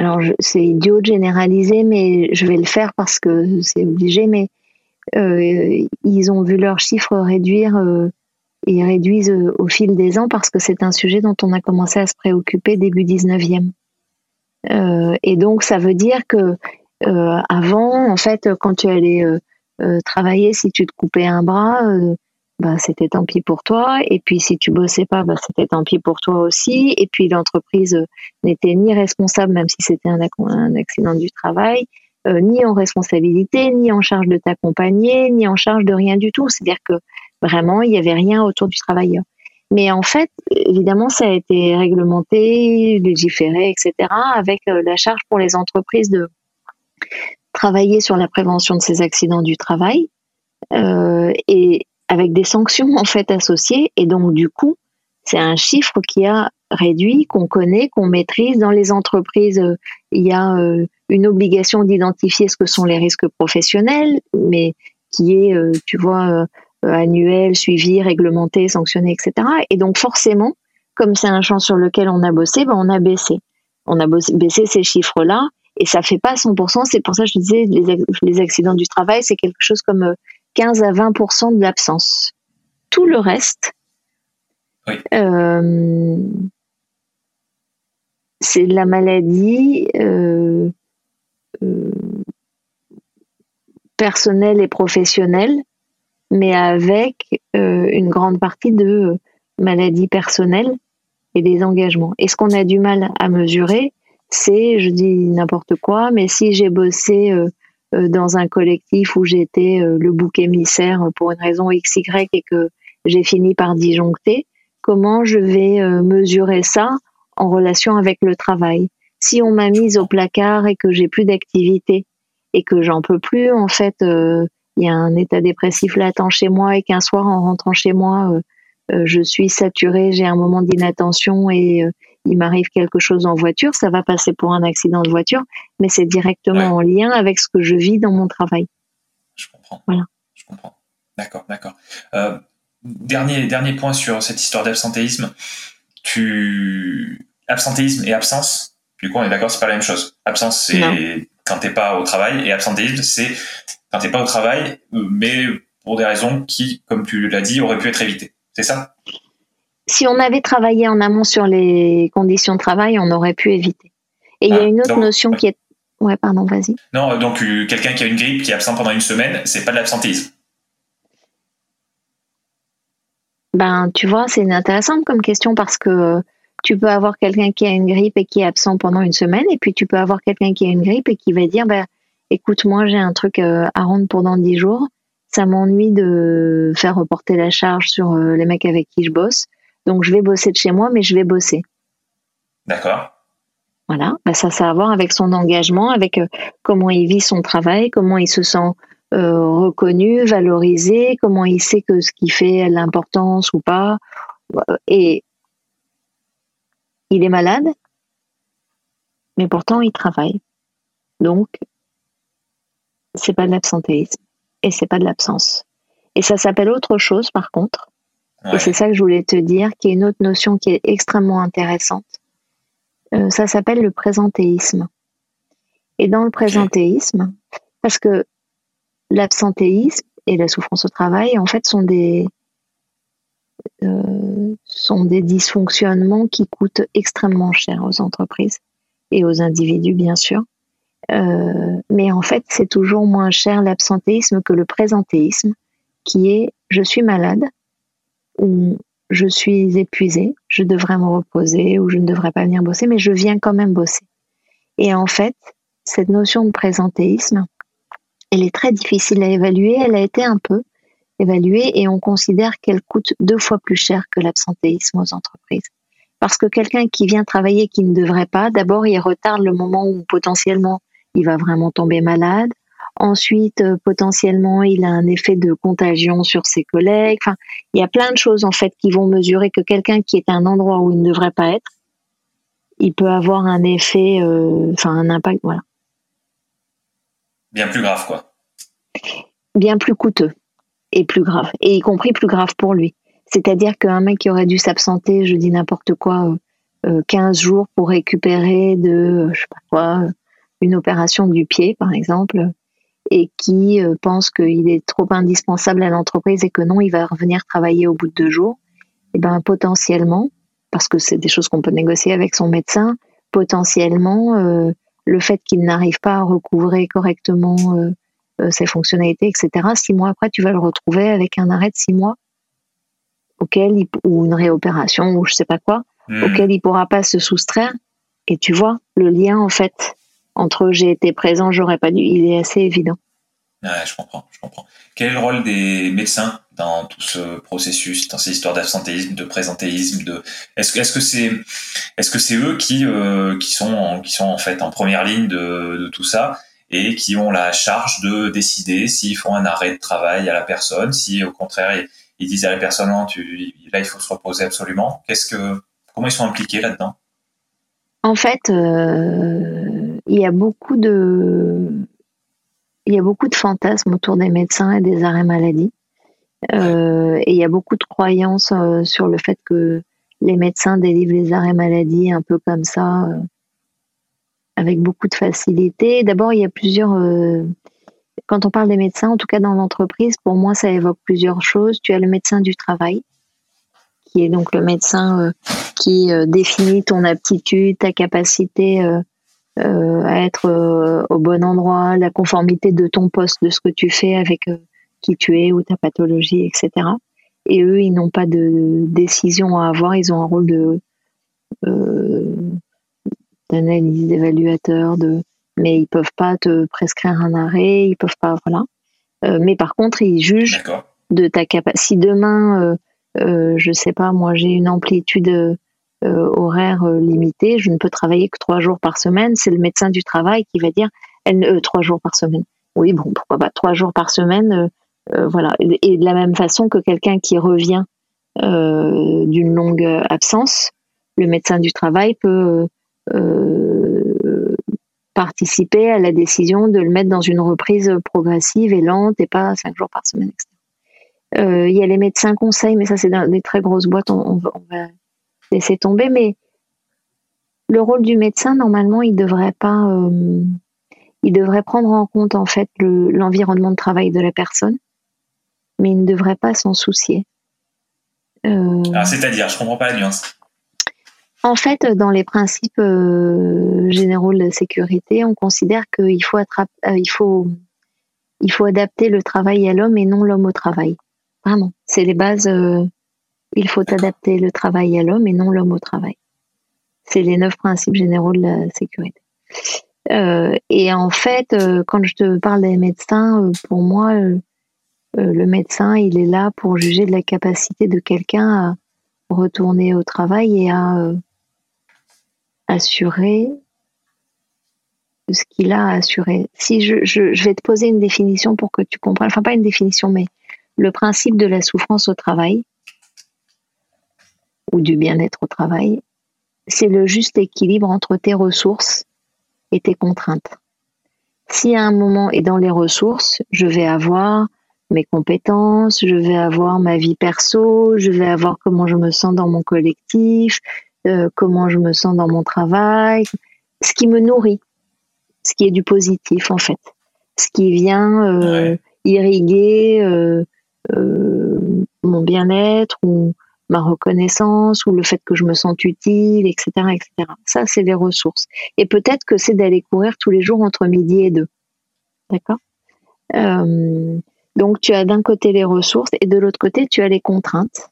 alors c'est idiot de généraliser, mais je vais le faire parce que c'est obligé, mais ils ont vu leurs chiffres réduire et réduisent au fil des ans parce que c'est un sujet dont on a commencé à se préoccuper début 19e. et donc ça veut dire que avant, en fait, quand tu allais travailler, si tu te coupais un bras, bah, c'était tant pis pour toi. Et puis si tu bossais pas, bah, c'était tant pis pour toi aussi. Et puis l'entreprise euh, n'était ni responsable, même si c'était un, accident du travail, euh, ni en responsabilité, ni en charge de t'accompagner, ni en charge de rien du tout. C'est-à-dire que vraiment, il n'y avait rien autour du travailleur. Mais en fait, évidemment, ça a été réglementé, légiféré, etc., avec euh, la charge pour les entreprises de travailler sur la prévention de ces accidents du travail. Euh, et, avec des sanctions en fait associées et donc du coup c'est un chiffre qui a réduit, qu'on connaît, qu'on maîtrise dans les entreprises. Il y a une obligation d'identifier ce que sont les risques professionnels, mais qui est, euh, tu vois, annuel, suivi, réglementé, sanctionné, etc. Et donc forcément, comme c'est un champ sur lequel on a bossé, ben on a baissé. On a baissé ces chiffres-là et ça fait pas 100%. C'est pour ça que je disais les, les accidents du travail, c'est quelque chose comme 15 à 20% de l'absence. Tout le reste, euh, c'est de la maladie euh, euh, personnelle et professionnelle, mais avec une grande partie de maladie personnelle et des engagements. Et ce qu'on a du mal à mesurer, c'est, je dis n'importe quoi, mais si j'ai bossé euh, dans un collectif où j'étais euh, le bouc émissaire pour une raison XY et que j'ai fini par disjoncter, comment je vais euh, mesurer ça en relation avec le travail? Si on m'a mise au placard et que j'ai plus d'activité et que j'en peux plus, en fait, il y a un état dépressif latent chez moi et qu'un soir, en rentrant chez moi, je suis saturée, j'ai un moment d'inattention et il m'arrive quelque chose en voiture, ça va passer pour un accident de voiture, mais c'est directement en lien avec ce que je vis dans mon travail. Je comprends. Voilà. Je comprends. D'accord, d'accord. Euh, dernier, dernier point sur cette histoire d'absentéisme. Tu absentéisme et absence. Du coup, on est d'accord, c'est pas la même chose. Absence, c'est quand t'es pas au travail, et absentéisme, c'est quand t'es pas au travail, mais pour des raisons qui, comme tu l'as dit, auraient pu être évitées. C'est ça? Si on avait travaillé en amont sur les conditions de travail, on aurait pu éviter. Et il y a ah, une autre notion qui est. Ouais, pardon, vas-y. Non, donc euh, quelqu'un qui a une grippe, qui est absent pendant une semaine, c'est pas de l'absentéisme. Ben, tu vois, c'est intéressant comme question parce que tu peux avoir quelqu'un qui a une grippe et qui est absent pendant une semaine, et puis tu peux avoir quelqu'un qui a une grippe et qui va dire, ben, écoute, moi j'ai un truc euh, à rendre pendant dix jours, ça m'ennuie de faire reporter la charge sur euh, les mecs avec qui je bosse. Donc je vais bosser de chez moi, mais je vais bosser. D'accord. Voilà, bah, ça, ça a à voir avec son engagement, avec euh, comment il vit son travail, comment il se sent euh, reconnu, valorisé, comment il sait que ce qu'il fait a l'importance ou pas. Et il est malade, mais pourtant il travaille. Donc, c'est pas de l'absentéisme et c'est pas de l'absence. Et ça s'appelle autre chose par contre. Et c'est ça que je voulais te dire, qui est une autre notion qui est extrêmement intéressante. Euh, ça s'appelle le présentéisme. Et dans le présentéisme, parce que l'absentéisme et la souffrance au travail, en fait, sont des, sont des dysfonctionnements qui coûtent extrêmement cher aux entreprises et aux individus, bien sûr. Euh, mais en fait, c'est toujours moins cher l'absentéisme que le présentéisme, qui est je suis malade, où je suis épuisée, je devrais me reposer ou je ne devrais pas venir bosser, mais je viens quand même bosser. Et en fait, cette notion de présentéisme, elle est très difficile à évaluer, elle a été un peu évaluée et on considère qu'elle coûte deux fois plus cher que l'absentéisme aux entreprises. Parce que quelqu'un qui vient travailler qui ne devrait pas, d'abord il retarde le moment où potentiellement il va vraiment tomber malade, Ensuite, euh, potentiellement, il a un effet de contagion sur ses collègues. Enfin, il y a plein de choses en fait qui vont mesurer que quelqu'un qui est à un endroit où il ne devrait pas être, il peut avoir un effet, euh, enfin un impact, voilà. Bien plus grave, quoi. Bien plus coûteux et plus grave, et y compris plus grave pour lui. C'est-à-dire qu'un mec qui aurait dû s'absenter, je dis n'importe quoi, 15 euh, jours pour récupérer de, je sais pas quoi, une opération du pied, par exemple, et qui euh, pense qu'il est trop indispensable à l'entreprise et que non, il va revenir travailler au bout de deux jours, et eh ben potentiellement, parce que c'est des choses qu'on peut négocier avec son médecin, potentiellement euh, le fait qu'il n'arrive pas à recouvrer correctement euh, ses fonctionnalités, etc. Six mois après, tu vas le retrouver avec un arrêt de six mois auquel il, ou une réopération ou je sais pas quoi, hmm. auquel il pourra pas se soustraire. Et tu vois le lien en fait entre j'ai été présent, j'aurais pas dû, il est assez évident. Je comprends, je comprends. Quel est le rôle des médecins dans tout ce processus, dans ces histoires d'absentéisme, de présentéisme, de est-ce que est-ce que c'est est-ce que c'est eux qui euh, qui sont qui sont en fait en première ligne de, de tout ça? Et qui ont la charge de décider s'ils font un arrêt de travail à la personne, si au contraire ils, disent à la personne non, tu, là il faut se reposer absolument. Qu'est-ce que comment ils sont impliqués là-dedans? En fait, euh, il y a beaucoup de il y a beaucoup de fantasmes autour des médecins et des arrêts maladie. Euh, et il y a beaucoup de croyances euh, sur le fait que les médecins délivrent les arrêts maladie un peu comme ça, avec beaucoup de facilité. D'abord, il y a plusieurs. quand on parle des médecins, en tout cas dans l'entreprise, pour moi, ça évoque plusieurs choses. Tu as le médecin du travail, qui est donc le médecin qui définit ton aptitude, ta capacité euh, à être euh, au bon endroit, la conformité de ton poste, de ce que tu fais avec euh, qui tu es ou ta pathologie, etc. Et eux, ils n'ont pas de décision à avoir, ils ont un rôle de d'analyse, d'évaluateur, de mais ils peuvent pas te prescrire un arrêt, ils peuvent pas, voilà. mais par contre, ils jugent de ta capacité. Si demain, euh, je sais pas, moi j'ai une amplitude euh, horaire euh, limité, je ne peux travailler que trois jours par semaine, c'est le médecin du travail qui va dire Elle, trois jours par semaine. Oui, bon, pourquoi pas trois jours par semaine. voilà. Et de la même façon que quelqu'un qui revient d'une longue absence, le médecin du travail peut participer à la décision de le mettre dans une reprise progressive et lente et pas cinq jours par semaine. Euh, il y a les médecins conseils, mais ça c'est des très grosses boîtes, on, va, laisser tomber. Mais le rôle du médecin, normalement, il devrait pas, euh, il devrait prendre en compte en fait l'environnement de travail de la personne, mais il ne devrait pas s'en soucier. Euh, ah, c'est-à-dire, je comprends pas la nuance. En fait, dans les principes euh, généraux de la sécurité, on considère qu'il faut, euh, il faut, il faut adapter le travail à l'homme et non l'homme au travail. Vraiment, c'est les bases. Euh, il faut adapter le travail à l'homme et non l'homme au travail. C'est les neuf principes généraux de la sécurité. et en fait, quand je te parle des médecins, pour moi, le médecin, il est là pour juger de la capacité de quelqu'un à retourner au travail et à assurer ce qu'il a assuré. Si je, je, vais te poser une définition pour que tu comprennes, enfin pas une définition, mais le principe de la souffrance au travail ou du bien-être au travail, c'est le juste équilibre entre tes ressources et tes contraintes. Si à un moment et dans les ressources, je vais avoir mes compétences, je vais avoir ma vie perso, je vais avoir comment je me sens dans mon collectif, euh, comment je me sens dans mon travail, ce qui me nourrit, ce qui est du positif en fait, ce qui vient euh, irriguer euh, mon bien-être ou ma reconnaissance ou le fait que je me sens utile, etc., etc. Ça, c'est les ressources. Et peut-être que c'est d'aller courir tous les jours entre midi et deux. D'accord? Donc, tu as d'un côté les ressources et de l'autre côté, tu as les contraintes.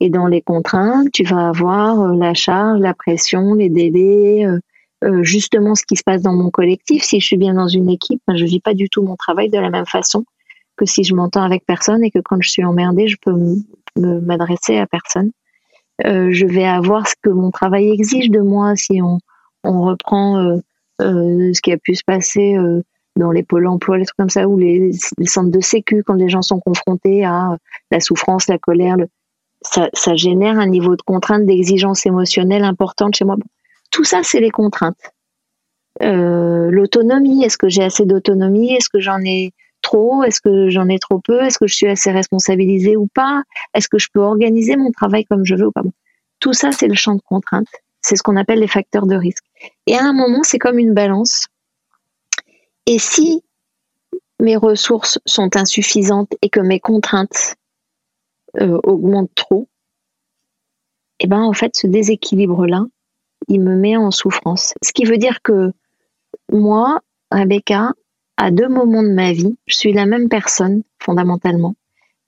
Et dans les contraintes, tu vas avoir euh, la charge, la pression, les délais, euh, euh, justement ce qui se passe dans mon collectif. Si je suis bien dans une équipe, ben, je vis pas du tout mon travail de la même façon que si je m'entends avec personne et que quand je suis emmerdée, je peux m'adresser à personne. je vais avoir ce que mon travail exige de moi si on, on reprend ce qui a pu se passer dans les pôles emploi, les trucs comme ça, ou les, les, centres de sécu, quand les gens sont confrontés à la souffrance, la colère, le, ça, génère un niveau de contrainte, d'exigence émotionnelle importante chez moi. Tout ça, c'est les contraintes. Euh, l'autonomie, est-ce que j'ai assez d'autonomie? Est-ce que j'en ai trop? Est-ce que j'en ai trop peu? Est-ce que je suis assez responsabilisée ou pas? Est-ce que je peux organiser mon travail comme je veux ou pas? Tout ça, c'est le champ de contrainte. C'est ce qu'on appelle les facteurs de risque. Et à un moment, c'est comme une balance. Et si mes ressources sont insuffisantes et que mes contraintes euh, augmente trop, et eh ben en fait ce déséquilibre-là, il me met en souffrance. Ce qui veut dire que moi, Rebecca, à deux moments de ma vie, je suis la même personne fondamentalement,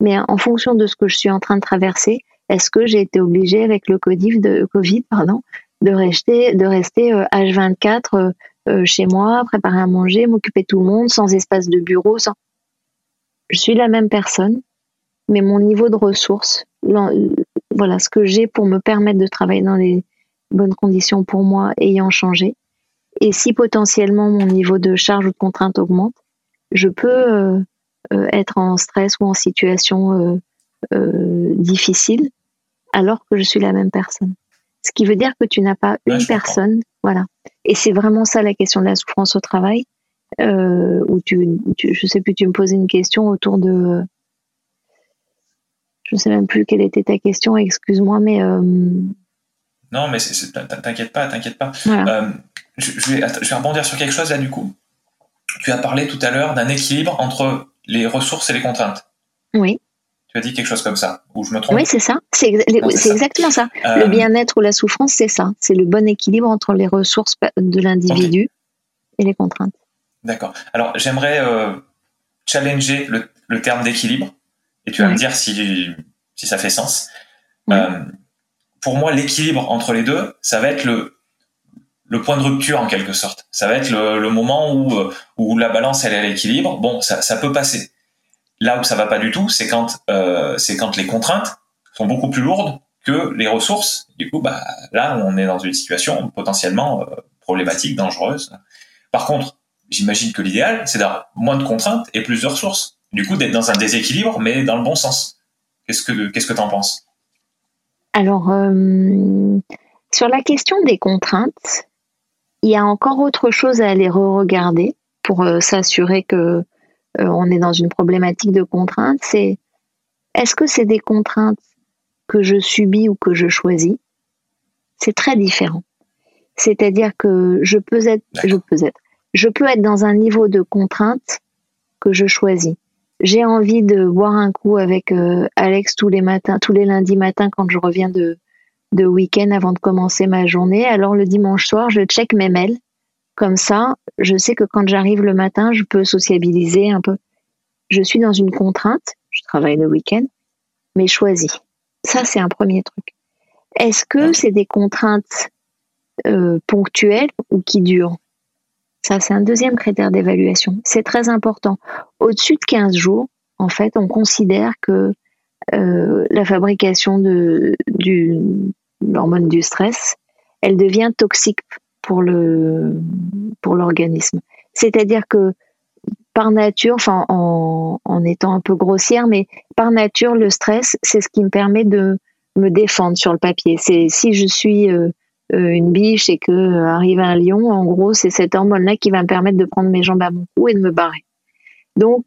mais en fonction de ce que je suis en train de traverser, est-ce que j'ai été obligée avec le COVID, de, COVID de rester, de rester H24 euh, euh, chez moi, préparer à manger, m'occuper tout le monde, sans espace de bureau, sans... Je suis la même personne, mais mon niveau de ressources, voilà, ce que j'ai pour me permettre de travailler dans les bonnes conditions pour moi ayant changé. Et si potentiellement mon niveau de charge ou de contrainte augmente, je peux euh, euh, être en stress ou en situation euh, difficile alors que je suis la même personne. Ce qui veut dire que tu n'as pas une personne, voilà. Et c'est vraiment ça la question de la souffrance au travail, où tu, tu, je sais plus, tu me posais une question autour de je ne sais même plus quelle était ta question, excuse-moi, mais. Euh, non, mais t'inquiète pas, t'inquiète pas. Euh, je, vais, rebondir sur quelque chose là du coup. Tu as parlé tout à l'heure d'un équilibre entre les ressources et les contraintes. Oui. Tu as dit quelque chose comme ça, ou je me trompe? Oui, c'est ça. C'est exactement ça. Le euh, bien-être ou la souffrance, c'est ça. C'est le bon équilibre entre les ressources de l'individu et les contraintes. D'accord. Alors, j'aimerais challenger le terme d'équilibre et tu vas me dire si, si ça fait sens. Euh, pour moi, l'équilibre entre les deux, ça va être le, le point de rupture en quelque sorte. Ça va être le, le moment où, euh, où la balance elle est à l'équilibre. Bon, ça, ça peut passer. Là où ça va pas du tout, c'est quand euh, c'est quand les contraintes sont beaucoup plus lourdes que les ressources. Du coup, bah là, on est dans une situation potentiellement euh, problématique, dangereuse. Par contre, j'imagine que l'idéal, c'est d'avoir moins de contraintes et plus de ressources. Du coup, d'être dans un déséquilibre, mais dans le bon sens. Qu'est-ce que qu'est-ce que t'en penses? Alors, euh, sur la question des contraintes, il y a encore autre chose à aller re-regarder pour euh, s'assurer que euh, on est dans une problématique de contraintes. C'est est-ce que c'est des contraintes que je subis ou que je choisis? C'est très différent. C'est-à-dire que je peux être, je peux être, je peux être dans un niveau de contrainte que je choisis. J'ai envie de boire un coup avec euh, Alex tous les matins, tous les lundis matins quand je reviens de, de week-end avant de commencer ma journée. Alors le dimanche soir, je check mes mails. Comme ça, je sais que quand j'arrive le matin, je peux sociabiliser un peu. Je suis dans une contrainte, je travaille le week-end, mais choisis. Ça, c'est un premier truc. Est-ce que c'est des contraintes euh, ponctuelles ou qui durent? Ça, c'est un deuxième critère d'évaluation. C'est très important. Au-dessus de 15 jours, en fait, on considère que euh, la fabrication de, du, l'hormone du stress, elle devient toxique pour le pour l'organisme. C'est-à-dire que par nature, enfin en, en, étant un peu grossière, mais par nature, le stress, c'est ce qui me permet de me défendre sur le papier. C'est si je suis euh, une biche et que euh, arrive un lion, en gros, c'est cette hormone-là qui va me permettre de prendre mes jambes à mon cou et de me barrer. Donc,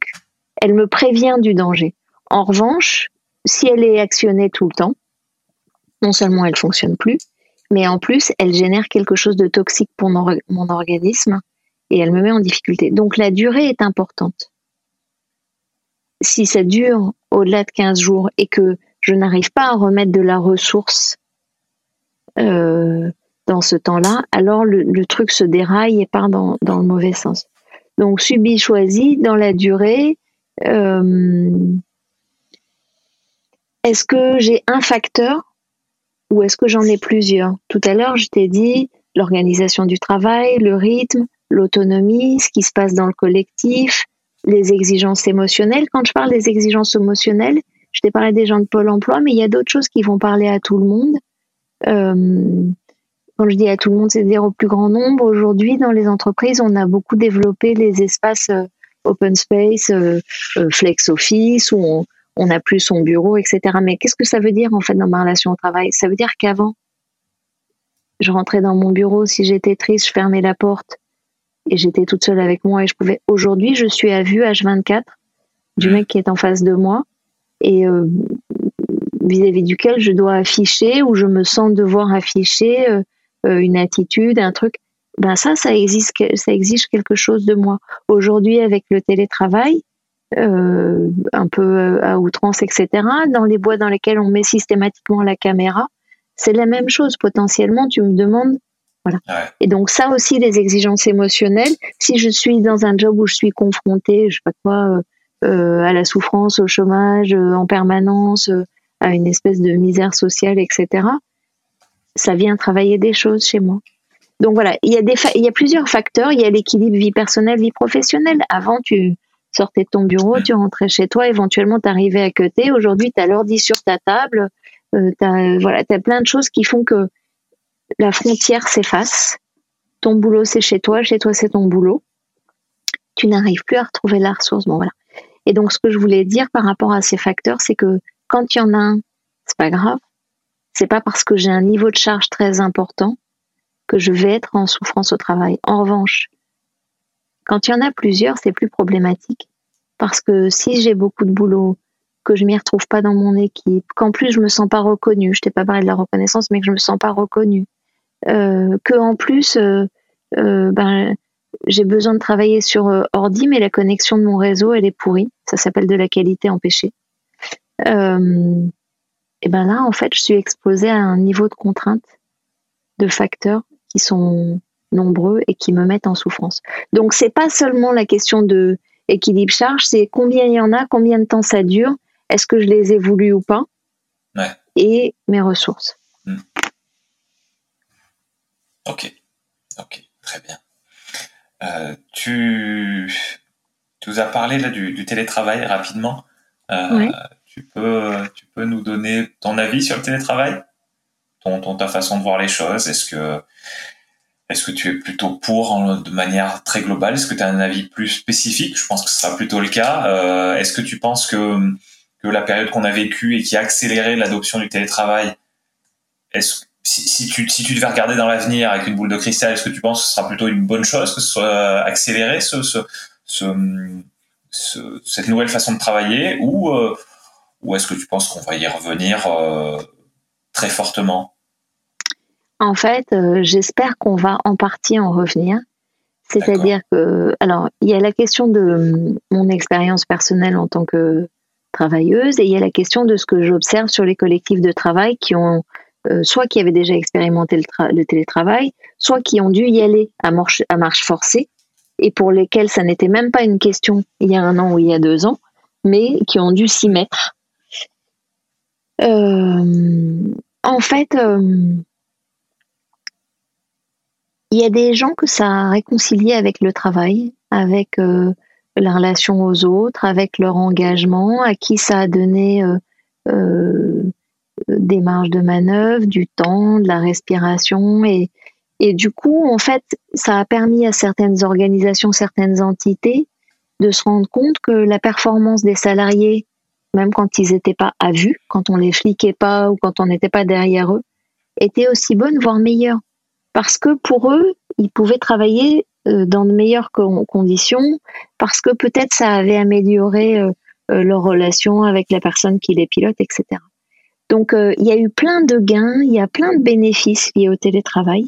elle me prévient du danger. En revanche, si elle est actionnée tout le temps, non seulement elle fonctionne plus, mais en plus elle génère quelque chose de toxique pour mon, organisme et elle me met en difficulté. Donc la durée est importante. Si ça dure au-delà de 15 jours et que je n'arrive pas à remettre de la ressource euh, dans ce temps-là, alors le, truc se déraille et part dans, le mauvais sens. Donc subi, choisi, dans la durée, euh, est-ce que j'ai un facteur ou est-ce que j'en ai plusieurs? Tout à l'heure, je t'ai dit l'organisation du travail, le rythme, l'autonomie, ce qui se passe dans le collectif, les exigences émotionnelles. Quand je parle des exigences émotionnelles, je t'ai parlé des gens de Pôle emploi, mais il y a d'autres choses qui vont parler à tout le monde. Euh, quand je dis à tout le monde, c'est-à-dire au plus grand nombre. Aujourd'hui, dans les entreprises, on a beaucoup développé les espaces euh, open space, euh, flex office, où on, on n'a plus son bureau, etc. Mais qu'est-ce que ça veut dire en fait dans ma relation au travail? Ça veut dire qu'avant, je rentrais dans mon bureau, si j'étais triste, je fermais la porte et j'étais toute seule avec moi et je pouvais. Aujourd'hui, je suis à vue H24 du mec qui est en face de moi et euh, vis-à-vis duquel je dois afficher ou je me sens devoir afficher euh, euh, une attitude, un truc. Ben ça, ça exige quelque chose de moi. Aujourd'hui, avec le télétravail, euh, un peu à outrance, etc. Dans les bois dans lesquels on met systématiquement la caméra, c'est la même chose. Potentiellement, tu me demandes. Voilà. Et donc ça aussi, les exigences émotionnelles. Si je suis dans un job où je suis confrontée, je sais pas quoi, euh, à la souffrance, au chômage, en permanence, à une espèce de misère sociale, etc. Ça vient travailler des choses chez moi. Donc voilà, il y a des, plusieurs facteurs. Il y a l'équilibre vie personnelle, vie professionnelle. Avant, tu, sortais de ton bureau, tu rentrais chez toi, éventuellement tu arrivais à côté. Aujourd'hui, tu as l'ordi sur ta table, euh, tu as, voilà, as plein de choses qui font que la frontière s'efface. Ton boulot, c'est chez toi, chez toi, c'est ton boulot. Tu n'arrives plus à retrouver la ressource. Bon, voilà. Et donc, ce que je voulais dire par rapport à ces facteurs, c'est que quand il y en a un, c'est pas grave. C'est pas parce que j'ai un niveau de charge très important que je vais être en souffrance au travail. En revanche, quand il y en a plusieurs, c'est plus problématique. Parce que si j'ai beaucoup de boulot, que je m'y retrouve pas dans mon équipe, qu'en plus je me sens pas reconnue, je t'ai pas parlé de la reconnaissance, mais que je me sens pas reconnue, euh, que en plus, euh, euh, ben, j'ai besoin de travailler sur ordi, mais la connexion de mon réseau, elle est pourrie. Ça s'appelle de la qualité empêchée. Euh, et ben là, en fait, je suis exposée à un niveau de contrainte, de facteurs qui sont nombreux et qui me mettent en souffrance. Donc c'est pas seulement la question de équilibre charge, c'est combien il y en a, combien de temps ça dure, est-ce que je les ai voulu ou pas, et mes ressources. Hmm. Ok, ok, très bien. Euh, tu, tu nous as parlé là du, télétravail rapidement. Euh, tu, peux, tu peux nous donner ton avis sur le télétravail? Ton, ta façon de voir les choses? Est-ce que est-ce que tu es plutôt pour de manière très globale? Est-ce que tu as un avis plus spécifique? Je pense que ce sera plutôt le cas. Euh, est-ce que tu penses que, que la période qu'on a vécue et qui a accéléré l'adoption du télétravail, si, tu, si tu devais regarder dans l'avenir avec une boule de cristal, est-ce que tu penses que ce sera plutôt une bonne chose que ce soit accéléré ce, ce, cette nouvelle façon de travailler? Ou, euh, ou est-ce que tu penses qu'on va y revenir euh, très fortement? En fait, euh, j'espère qu'on va en partie en revenir. C'est-à-dire que, alors, il y a la question de euh, mon expérience personnelle en tant que travailleuse et il y a la question de ce que j'observe sur les collectifs de travail qui ont, euh, soit qui avaient déjà expérimenté le, télétravail, soit qui ont dû y aller à marche, à marche forcée et pour lesquels ça n'était même pas une question il y a un an ou il y a deux ans, mais qui ont dû s'y mettre. En fait, il y a des gens que ça a réconcilié avec le travail, avec euh, la relation aux autres, avec leur engagement, à qui ça a donné euh, euh, des marges de manœuvre, du temps, de la respiration. Et, et du coup, en fait, ça a permis à certaines organisations, certaines entités de se rendre compte que la performance des salariés, même quand ils n'étaient pas à vue, quand on les fliquait pas ou quand on n'était pas derrière eux, était aussi bonne, voire meilleure parce que pour eux, ils pouvaient travailler euh, dans de meilleures conditions, parce que peut-être ça avait amélioré euh, euh, leur relation avec la personne qui les pilote, etc. Donc il y a eu plein de gains, il y a plein de bénéfices liés au télétravail.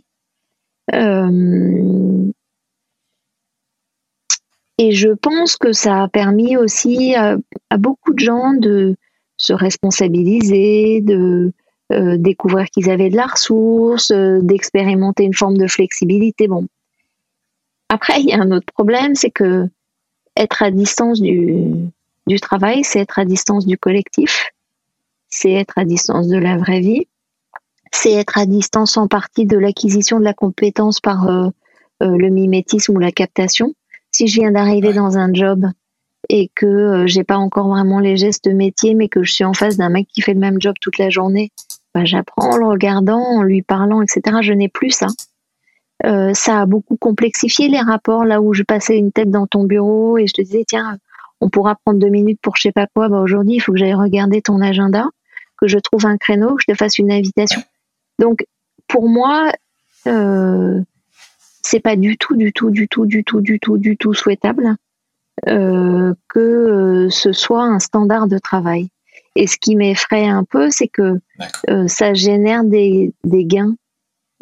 Et je pense que ça a permis aussi à beaucoup de gens de se responsabiliser, de, euh, découvrir qu'ils avaient de la ressource, euh, d'expérimenter une forme de flexibilité. Bon. Après, il y a un autre problème, c'est que être à distance du, du travail, c'est être à distance du collectif, c'est être à distance de la vraie vie, c'est être à distance en partie de l'acquisition de la compétence par euh, le mimétisme ou la captation. Si je viens d'arriver dans un job et que j'ai pas encore vraiment les gestes métier, mais que je suis en face d'un mec qui fait le même job toute la journée bah, j'apprends en le regardant, en lui parlant, etc. Je n'ai plus ça. Euh, ça a beaucoup complexifié les rapports. Là où je passais une tête dans ton bureau et je te disais, tiens, on pourra prendre deux minutes pour je sais pas quoi. Bah, aujourd'hui, il faut que j'aille regarder ton agenda, que je trouve un créneau, que je te fasse une invitation. Donc, pour moi, euh, c'est pas du tout, du tout, du tout, du tout, du tout, du tout souhaitable euh, que euh, ce soit un standard de travail. Et ce qui m'effraie un peu, c'est que euh, ça génère des, gains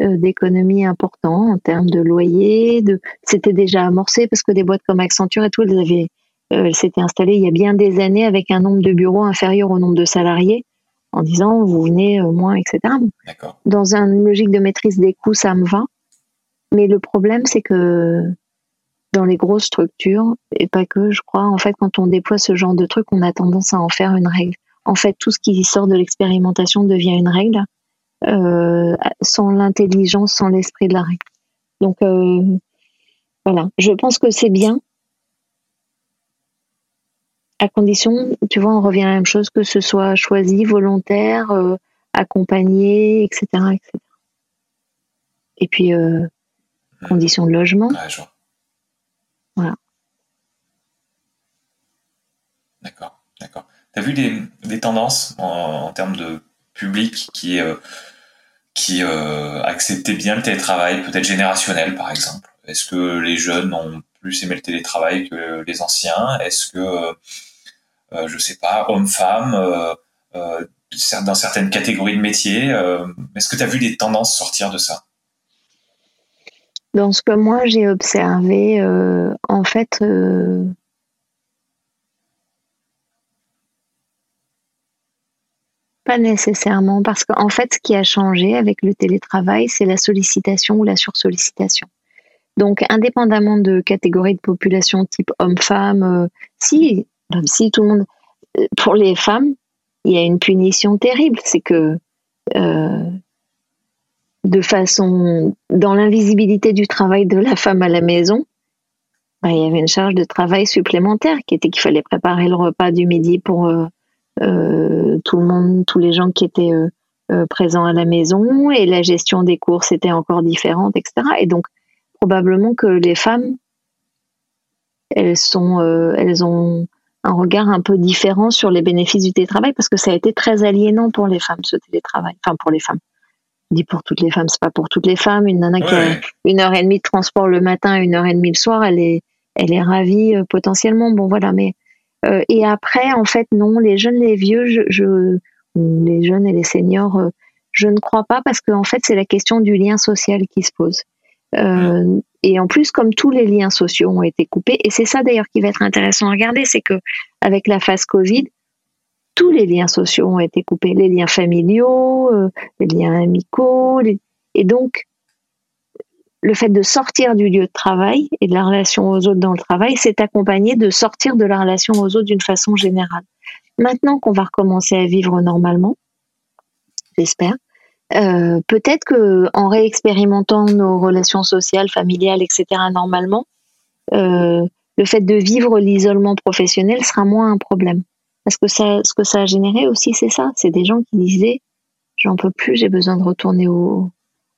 euh, d'économie importants en termes de loyer. De... C'était déjà amorcé parce que des boîtes comme Accenture et tout, elles, avaient, euh, s'étaient installées il y a bien des années avec un nombre de bureaux inférieur au nombre de salariés en disant vous venez au moins, etc. Dans une logique de maîtrise des coûts, ça me va. Mais le problème, c'est que dans les grosses structures, et pas que, je crois, en fait, quand on déploie ce genre de truc, on a tendance à en faire une règle en fait, tout ce qui sort de l'expérimentation devient une règle, euh, sans l'intelligence, sans l'esprit de la règle. Donc, euh, voilà, je pense que c'est bien, à condition, tu vois, on revient à la même chose, que ce soit choisi, volontaire, euh, accompagné, etc., etc. Et puis, euh, conditions de logement. voilà. D'accord, d'accord. Tu as vu des, tendances en, termes de public qui, euh, qui euh, acceptait bien le télétravail, peut-être générationnel par exemple? Est-ce que les jeunes ont plus aimé le télétravail que les anciens? Est-ce que, euh, je sais pas, hommes-femmes, dans certaines catégories de métiers Est-ce que tu as vu des tendances sortir de ça? Dans ce que moi j'ai observé, en fait, Pas nécessairement, parce qu'en fait, ce qui a changé avec le télétravail, c'est la sollicitation ou la sursollicitation. Donc, indépendamment de catégories de population type homme-femme, euh, si, si tout le monde, euh, pour les femmes, il y a une punition terrible, c'est que euh, de façon, dans l'invisibilité du travail de la femme à la maison, bah, il y avait une charge de travail supplémentaire qui était qu'il fallait préparer le repas du midi pour euh, tout le monde, tous les gens qui étaient euh, présents à la maison et la gestion des courses était encore différente, etc. Et donc, probablement que les femmes, elles, sont, elles ont un regard un peu différent sur les bénéfices du télétravail parce que ça a été très aliénant pour les femmes, ce télétravail. Enfin, pour les femmes. Dis pour toutes les femmes, c'est pas pour toutes les femmes. Une nana qui a une heure et demie de transport le matin, une heure et demie le soir, elle est, elle est ravie potentiellement. Bon, voilà, mais euh, et après, en fait, non, les jeunes, les vieux, je, les jeunes et les seniors, euh, je ne crois pas parce qu'en fait, c'est la question du lien social qui se pose. Euh, et en plus, comme tous les liens sociaux ont été coupés, et c'est ça d'ailleurs qui va être intéressant à regarder, c'est que avec la phase Covid, tous les liens sociaux ont été coupés, les liens familiaux, les liens amicaux, et donc le fait de sortir du lieu de travail et de la relation aux autres dans le travail, c'est accompagné de sortir de la relation aux autres d'une façon générale. Maintenant qu'on va recommencer à vivre normalement, j'espère, euh, peut-être que en réexpérimentant nos relations sociales, familiales, etc. normalement, euh, le fait de vivre l'isolement professionnel sera moins un problème. Parce que ça, ce que ça a généré aussi, c'est ça. C'est des gens qui disaient, j'en peux plus, j'ai besoin de retourner au,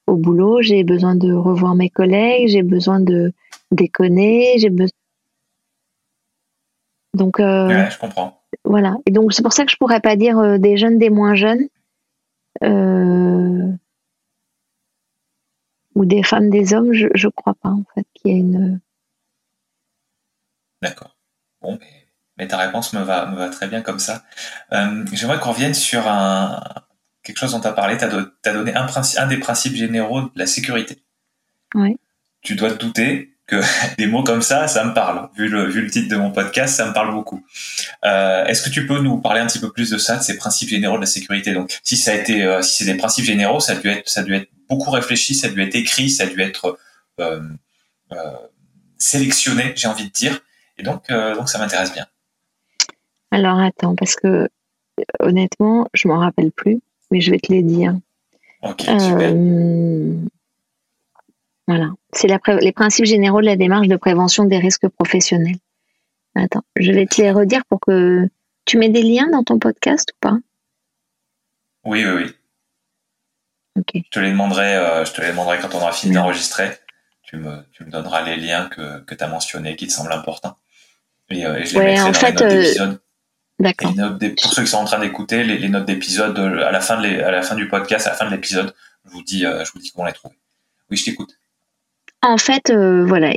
au boulot, j'ai besoin de revoir mes collègues, j'ai besoin de déconner, j'ai besoin. Donc, euh, je comprends. Voilà. Et donc, c'est pour ça que je pourrais pas dire euh, des jeunes, des moins jeunes, euh, ou des femmes, des hommes. Je, je crois pas en fait qu'il y ait une. D'accord. Bon, mais, ta réponse me va, me va très bien comme ça. J'aimerais qu'on revienne sur un, quelque chose dont tu as parlé, tu as, donné un, un, des principes généraux de la sécurité. Oui. Tu dois te douter que des mots comme ça, ça me parle. Vu le, vu le titre de mon podcast, ça me parle beaucoup. Euh, est-ce que tu peux nous parler un petit peu plus de ça, de ces principes généraux de la sécurité? Donc, si ça a été, euh, si c'est des principes généraux, ça a dû être, ça a dû être beaucoup réfléchi, ça a dû être écrit, ça a dû être euh, sélectionné, j'ai envie de dire. Et donc, donc ça m'intéresse bien. Alors attends, parce que honnêtement, je m'en rappelle plus mais je vais te les dire. Euh, voilà. C'est les principes généraux de la démarche de prévention des risques professionnels. Attends, je vais te les redire pour que tu mets des liens dans ton podcast ou pas? Oui, oui, oui. Je te les demanderai, euh, je te les demanderai quand on aura fini d'enregistrer. Tu me, tu me donneras les liens que, que tu as mentionnés qui te semblent importants. Et, euh, je les mettrai en dans fait, les D'accord. pour ceux qui sont en train d'écouter, les, notes d'épisode à la fin de à la fin du podcast, à la fin de l'épisode, je vous dis, euh, je vous dis comment les trouver. Oui, je t'écoute. En fait, euh, voilà,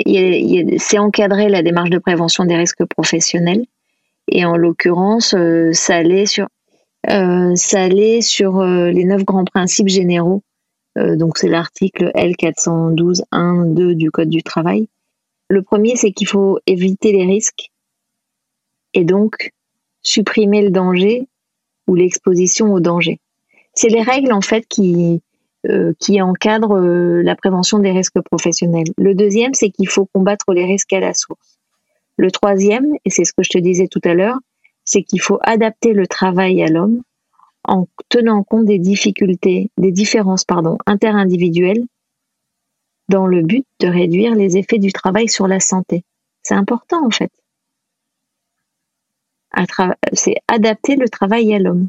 c'est encadré la démarche de prévention des risques professionnels, et en l'occurrence, euh, ça allait sur, ça allait sur les neuf grands principes généraux. donc c'est l'article L 412 1 2 du Code du travail. Le premier, c'est qu'il faut éviter les risques, et donc supprimer le danger ou l'exposition au danger. C'est les règles en fait qui euh, qui encadrent euh, la prévention des risques professionnels. Le deuxième, c'est qu'il faut combattre les risques à la source. Le troisième, et c'est ce que je te disais tout à l'heure, c'est qu'il faut adapter le travail à l'homme en tenant compte des difficultés, des différences pardon, interindividuelles dans le but de réduire les effets du travail sur la santé. C'est important en fait c'est adapter le travail à l'homme.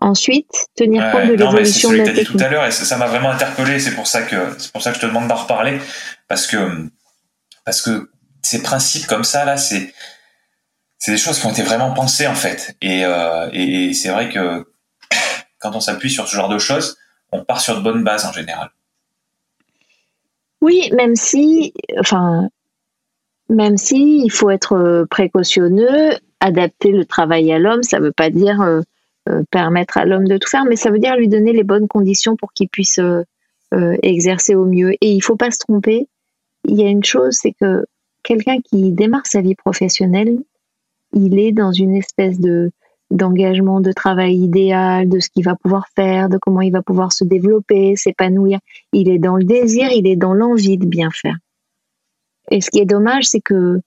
Ensuite, tenir compte de l'évolution de la technique. tout à l'heure et ça m'a vraiment interpellé. C'est pour ça que c'est pour ça que je te demande d'en reparler parce que parce que ces principes comme ça là, c'est c'est des choses qui ont été vraiment pensées en fait. Et, euh, et c'est vrai que quand on s'appuie sur ce genre de choses, on part sur de bonnes bases en général. Oui, même si, enfin, même si il faut être euh, précautionneux, adapter le travail à l'homme, ça ne veut pas dire euh, euh, permettre à l'homme de tout faire, mais ça veut dire lui donner les bonnes conditions pour qu'il puisse exercer au mieux. Et il ne faut pas se tromper. Il y a une chose, c'est que quelqu'un qui démarre sa vie professionnelle, il est dans une espèce de d'engagement de travail idéal, de ce qu'il va pouvoir faire, de comment il va pouvoir se développer, s'épanouir. Il est dans le désir, il est dans l'envie de bien faire. Et ce qui est dommage, c'est que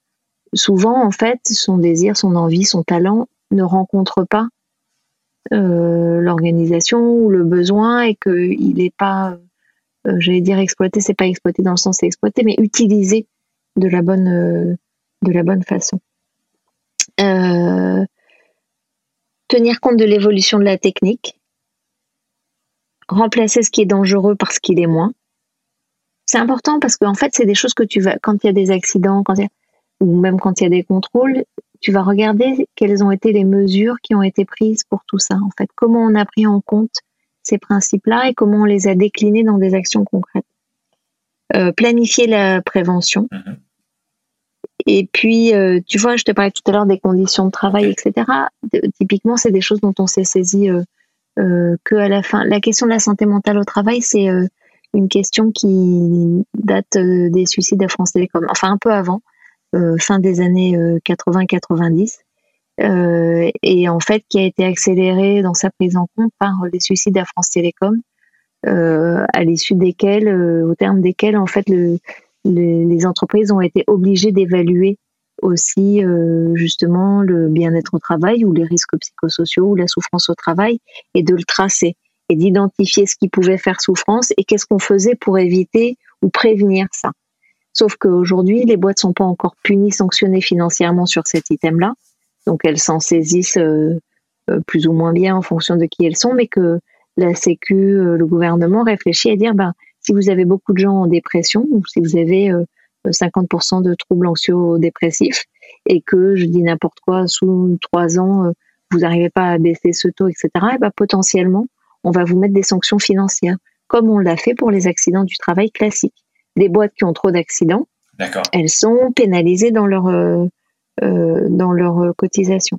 souvent, en fait, son désir, son envie, son talent ne rencontrent pas euh, l'organisation ou le besoin et qu'il n'est pas, euh, j'allais dire exploité, c'est pas exploité dans le sens exploité, mais utilisé de la bonne, euh, de la bonne façon. tenir compte de l'évolution de la technique, remplacer ce qui est dangereux par ce qu'il est moins. C'est important parce qu'en fait, c'est des choses que tu vas, quand il y a des accidents, quand ou même quand il y a des contrôles, tu vas regarder quelles ont été les mesures qui ont été prises pour tout ça. En fait, comment on a pris en compte ces principes-là et comment on les a déclinés dans des actions concrètes. Euh, planifier la prévention. Mm-hmm. Et puis, euh, tu vois, je te parlais tout à l'heure des conditions de travail, etc. typiquement, c'est des choses dont on s'est saisi euh, euh, que à la fin. La question de la santé mentale au travail, c'est euh, une question qui date euh, des suicides à France Télécom, enfin un peu avant, fin des années 80-90, et en fait qui a été accélérée dans sa prise en compte par les suicides à France Télécom, à l'issue desquels, au terme desquels en fait le, les entreprises ont été obligées d'évaluer aussi euh, justement le bien-être au travail ou les risques psychosociaux ou la souffrance au travail et de le tracer et d'identifier ce qui pouvait faire souffrance et qu'est-ce qu'on faisait pour éviter ou prévenir ça. Sauf qu'aujourd'hui, les boîtes sont pas encore punies, sanctionnées financièrement sur cet item-là, donc elles s'en saisissent euh, euh, plus ou moins bien en fonction de qui elles sont, mais que la Sécu, le gouvernement réfléchit à dire, ben, si vous avez beaucoup de gens en dépression ou si vous avez 50% de troubles anxio-dépressifs et que, je dis n'importe quoi, sous trois ans, euh, vous n'arrivez pas à baisser ce taux, etc., et ben, potentiellement, on va vous mettre des sanctions financières, comme on l'a fait pour les accidents du travail classiques. Des boîtes qui ont trop d'accidents, elles sont pénalisées dans leur, euh, euh, dans leur cotisation.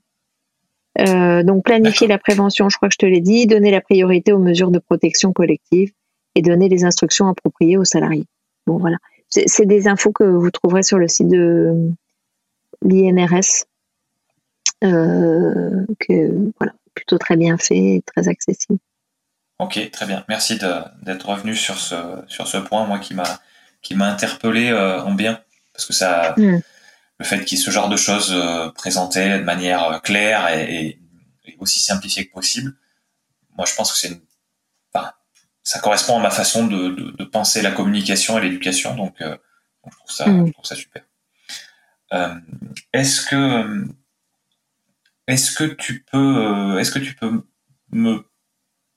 donc planifier la prévention, je crois que je te l'ai dit, donner la priorité aux mesures de protection collective et donner les instructions appropriées aux salariés. Bon voilà. C'est des infos que vous trouverez sur le site de l'INRS. Euh, que voilà, plutôt très bien fait et très accessible. Ok, très bien. Merci d'être revenu sur ce, sur ce point, moi qui m'a qui m'a interpellé euh, en bien, parce que ça, mm. le fait qu'il y ait ce genre de choses euh, présentées de manière claire et, aussi simplifiée que possible, moi je pense que c'est une ça correspond à ma façon de, penser la communication et l'éducation, donc, euh, je, trouve ça, mm. ça, super. Euh, est-ce que est-ce que tu peux euh, est-ce que tu peux me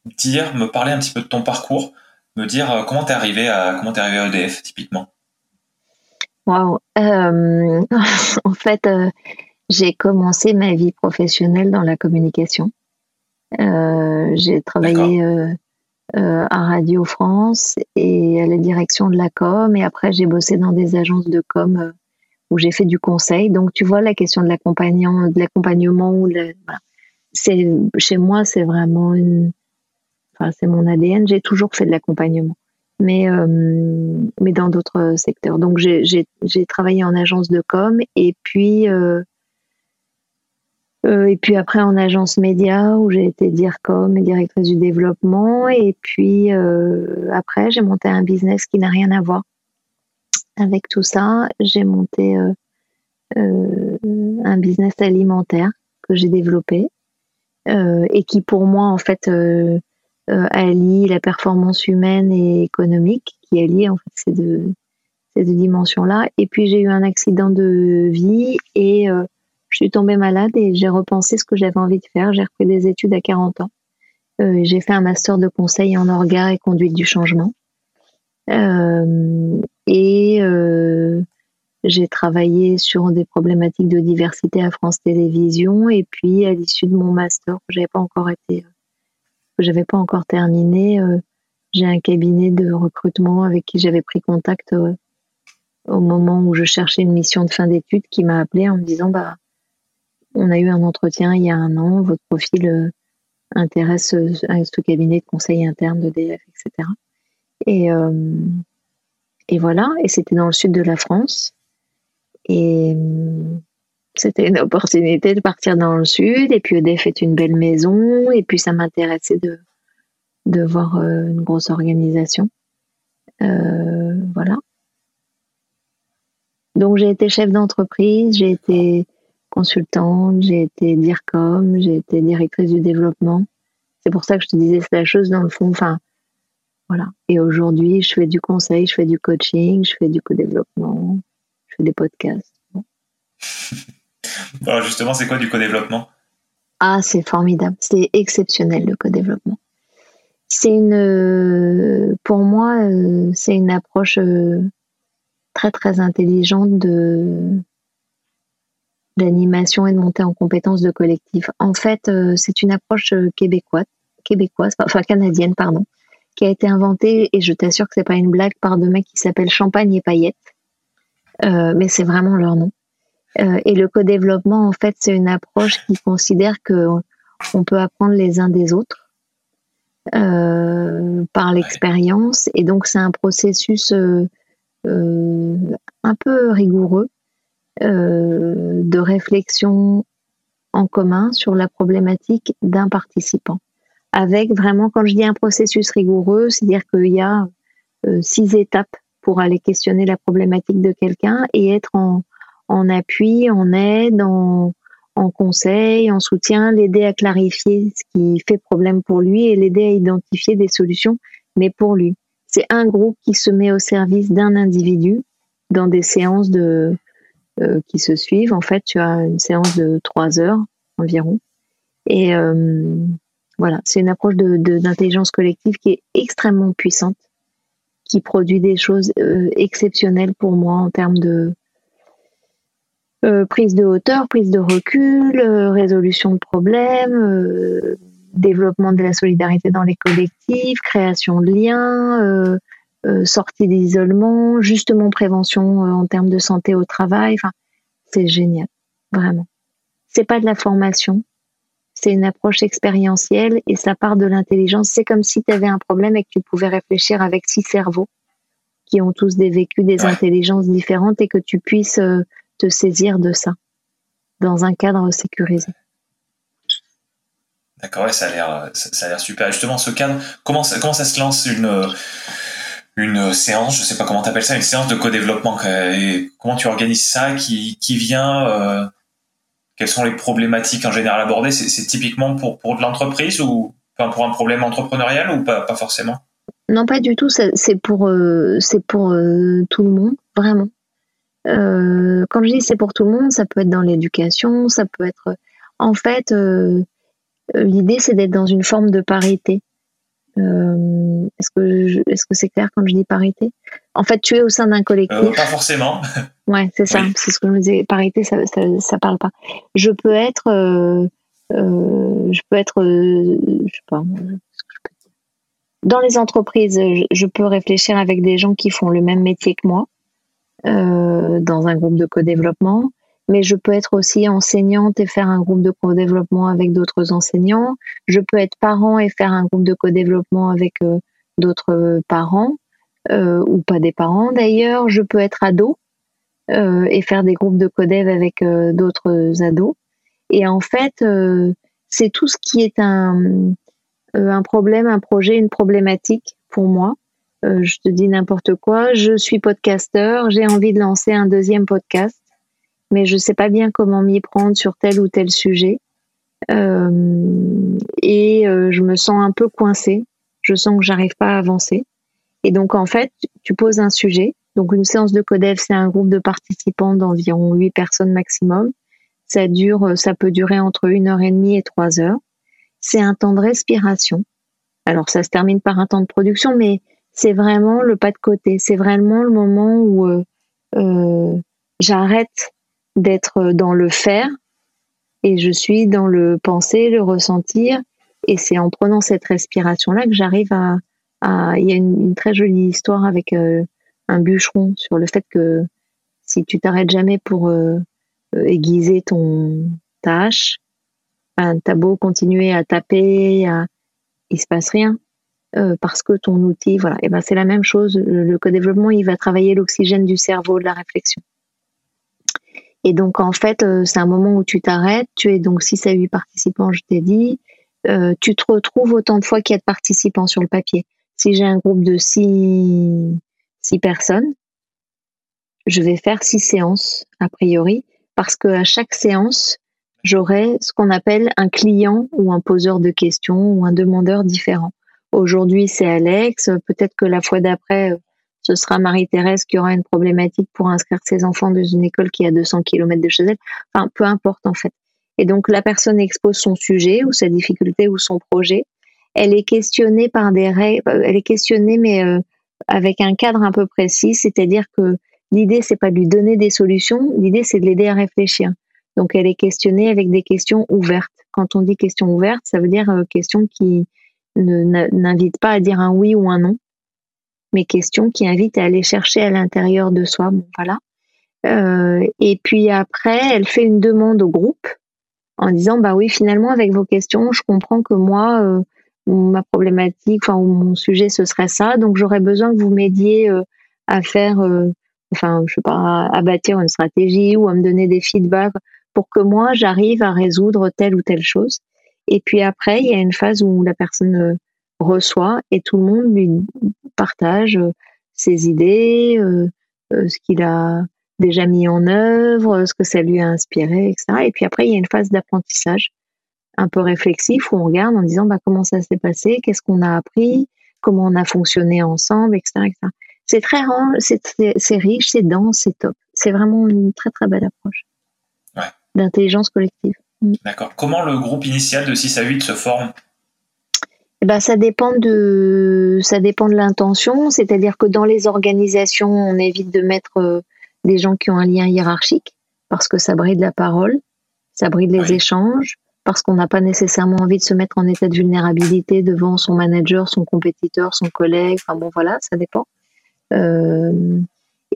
dire me parler un petit peu de ton parcours me dire comment t'es arrivé à comment t'es arrivé à EDF typiquement Waouh en fait j'ai commencé ma vie professionnelle dans la communication j'ai travaillé euh, à Radio France et à la direction de la com. Et après, j'ai bossé dans des agences de com euh, où j'ai fait du conseil. Donc, tu vois, la question de l'accompagnement, de l'accompagnement ou c'est chez moi, c'est vraiment une, c'est mon ADN. J'ai toujours fait de l'accompagnement, mais euh, dans d'autres secteurs. Donc, j'ai travaillé en agence de com et puis euh, et puis après en agence média où j'ai été DIRCOM et directrice du développement. Et puis euh, après j'ai monté un business qui n'a rien à voir avec tout ça. J'ai monté euh, un business alimentaire que j'ai développé et qui pour moi en fait allie la performance humaine et économique, qui allie en fait ces deux, dimensions-là. Et puis j'ai eu un accident de vie et je suis tombée malade et j'ai repensé ce que j'avais envie de faire. J'ai repris des études à 40 ans. Euh, j'ai fait un master de conseil en orga et conduite du changement. Euh, et euh, j'ai travaillé sur des problématiques de diversité à France Télévisions. Et puis, à l'issue de mon master, que j'avais pas encore été, j'avais pas encore terminé, j'ai un cabinet de recrutement avec qui j'avais pris contact au moment où je cherchais une mission de fin d'études qui m'a appelé en me disant bah on a eu un entretien il y a un an, votre profil euh, intéresse euh, ce cabinet de conseil interne d'EDF, etc. Et, euh, et voilà, et c'était dans le sud de la France. Et c'était une opportunité de partir dans le sud. Et puis EDF est une belle maison. Et puis ça m'intéressait de, de voir une grosse organisation. voilà. Donc j'ai été chef d'entreprise, j'ai été consultante, j'ai été DIRCOM, j'ai été directrice du développement. C'est pour ça que je te disais c'est la chose dans le fond. Enfin, voilà. Et aujourd'hui, je fais du conseil, je fais du coaching, je fais du co-développement, je fais des podcasts. Alors justement, c'est quoi du co-développement? Ah, c'est formidable. C'est exceptionnel le co-développement. C'est une, pour moi, c'est une approche très très intelligente de d'animation et de montée en compétences de collectif. En fait, c'est une approche québécoise, québécoise, enfin canadienne, pardon, qui a été inventée, et je t'assure que c'est pas une blague, par deux mecs qui s'appellent Champagne et Paillettes, mais c'est vraiment leur nom. Euh, et le co-développement, en fait, c'est une approche qui considère que on peut apprendre les uns des autres euh, par l'expérience. Et donc, c'est un processus euh, euh un peu rigoureux euh, de réflexion en commun sur la problématique d'un participant. Avec vraiment, quand je dis un processus rigoureux, c'est-à-dire qu'il y a six étapes pour aller questionner la problématique de quelqu'un et être en, en appui, en aide, en, conseil, en soutien, l'aider à clarifier ce qui fait problème pour lui et l'aider à identifier des solutions, mais pour lui. C'est un groupe qui se met au service d'un individu dans des séances de, euh, qui se suivent. En fait, tu as une séance de trois heures environ. Et euh, voilà, c'est une approche d'intelligence collective qui est extrêmement puissante, qui produit des choses euh, exceptionnelles pour moi en termes de, euh, prise de hauteur, prise de recul, euh, résolution de problèmes, euh, développement de la solidarité dans les collectifs, création de liens, sortie d'isolement, justement prévention en termes de santé au travail. Enfin, c'est génial, vraiment. C'est pas de la formation, c'est une approche expérientielle et ça part de l'intelligence. C'est comme si tu avais un problème et que tu pouvais réfléchir avec six cerveaux qui ont tous des vécus, des intelligences différentes et que tu puisses te saisir de ça dans un cadre sécurisé. D'accord, ça a l'air, ça a l'air super. Justement, ce cadre, comment ça, comment ça se lance une, une séance, je sais pas comment tu appelles ça, une séance de co-développement. comment tu organises ça Qui, qui vient euh, Quelles sont les problématiques en général abordées? C'est, typiquement pour, pour de l'entreprise ou pour un problème entrepreneurial ou pas, pas forcément? Non, pas du tout. C'est pour, euh, c'est pour euh, tout le monde, vraiment. Euh, quand je dis c'est pour tout le monde, ça peut être dans l'éducation, ça peut être. En fait, euh, l'idée c'est d'être dans une forme de parité. Euh, est-ce que est-ce que c'est clair quand je dis parité? En fait, tu es au sein d'un collectif. pas forcément. ouais, c'est ça. C'est ce que je me disais. Parité, ça, ça, ça parle pas. Je peux être, je peux être, je sais pas. Dans les entreprises, je peux réfléchir avec des gens qui font le même métier que moi euh, dans un groupe de co-développement, mais je peux être aussi enseignante et faire un groupe de co-développement avec d'autres enseignants. Je peux être parent et faire un groupe de co-développement avec euh, d'autres parents, euh, ou pas des parents d'ailleurs. Je peux être ado euh, et faire des groupes de co-dev avec euh, d'autres ados. Et en fait, c'est tout ce qui est un, un problème, un projet, une problématique pour moi euh, je te dis n'importe quoi, je suis podcasteur, j'ai envie de lancer un deuxième podcast, mais je ne sais pas bien comment m'y prendre sur tel ou tel sujet. Euh, et euh, je me sens un peu coincée, je sens que j'arrive pas à avancer. Et donc en fait, tu poses un sujet. Donc une séance de codev, c'est un groupe de participants d'environ 8 personnes maximum. Ça dure, ça peut durer entre une heure et demie et trois heures. C'est un temps de respiration. Alors ça se termine par un temps de production, mais c'est vraiment le pas de côté. C'est vraiment le moment où euh, euh, j'arrête d'être dans le faire et je suis dans le penser, le ressentir. Et c'est en prenant cette respiration-là que j'arrive à, Il y a une, très jolie histoire avec euh, un bûcheron sur le fait que si tu t'arrêtes jamais pour aiguiser ton tâche, ben, t'as beau continuer à taper, à... il se passe rien. Euh, parce que ton outil, voilà, et ben c'est la même chose. Le, co-développement, il va travailler l'oxygène du cerveau, de la réflexion. Et donc en fait, euh, c'est un moment où tu t'arrêtes. Tu es donc 6 à 8 participants, je t'ai dit. Euh, tu te retrouves autant de fois qu'il y a de participants sur le papier. Si j'ai un groupe de 6 six, personnes, je vais faire 6 séances a priori, parce qu'à chaque séance, j'aurai ce qu'on appelle un client ou un poseur de questions ou un demandeur différent. Aujourd'hui, c'est Alex. Peut-être que la fois d'après, ce sera Marie-Thérèse qui aura une problématique pour inscrire ses enfants dans une école qui est à 200 km de chez elle. Enfin, peu importe en fait. Et donc, la personne expose son sujet ou sa difficulté ou son projet. elle est questionnée par des règles, elle est questionnée mais avec un cadre un peu précis, c'est-à-dire que l'idée c'est pas de lui donner des solutions, l'idée c'est de l'aider à réfléchir. Donc elle est questionnée avec des questions ouvertes. Quand on dit questions ouvertes, ça veut dire euh, questions qui n'invitent pas à dire un oui ou un non, mais questions qui invitent à aller chercher à l'intérieur de soi. Voilà. Euh, et puis après, elle fait une demande au groupe en disant bah oui finalement avec vos questions, je comprends que moi euh, ma problématique, enfin mon sujet ce serait ça, donc j'aurais besoin que vous m'aidiez euh, à faire, enfin je sais pas, à bâtir une stratégie ou à me donner des feedbacks pour que moi j'arrive à résoudre telle ou telle chose. Et puis après, il y a une phase où la personne euh, reçoit et tout le monde lui partage euh, ses idées, euh, ce qu'il a déjà mis en œuvre, ce que ça lui a inspiré, etc. Et puis après, il y a une phase d'apprentissage un peu réflexif où on regarde en disant bah, comment ça s'est passé, qu'est-ce qu'on a appris, comment on a fonctionné ensemble, etc. etc. C'est très c'est riche, c'est dense, c'est top. C'est vraiment une très très belle approche d'intelligence collective. Mm. D'accord. Comment le groupe initial de 6 à 8 se forme? Eh ben, ça dépend de ça dépend de l'intention, c'est-à-dire que dans les organisations, on évite de mettre euh, des gens qui ont un lien hiérarchique parce que ça bride la parole, ça bride les échanges, parce qu'on n'a pas nécessairement envie de se mettre en état de vulnérabilité devant son manager, son compétiteur, son collègue. Enfin bon, voilà, ça dépend. Euh,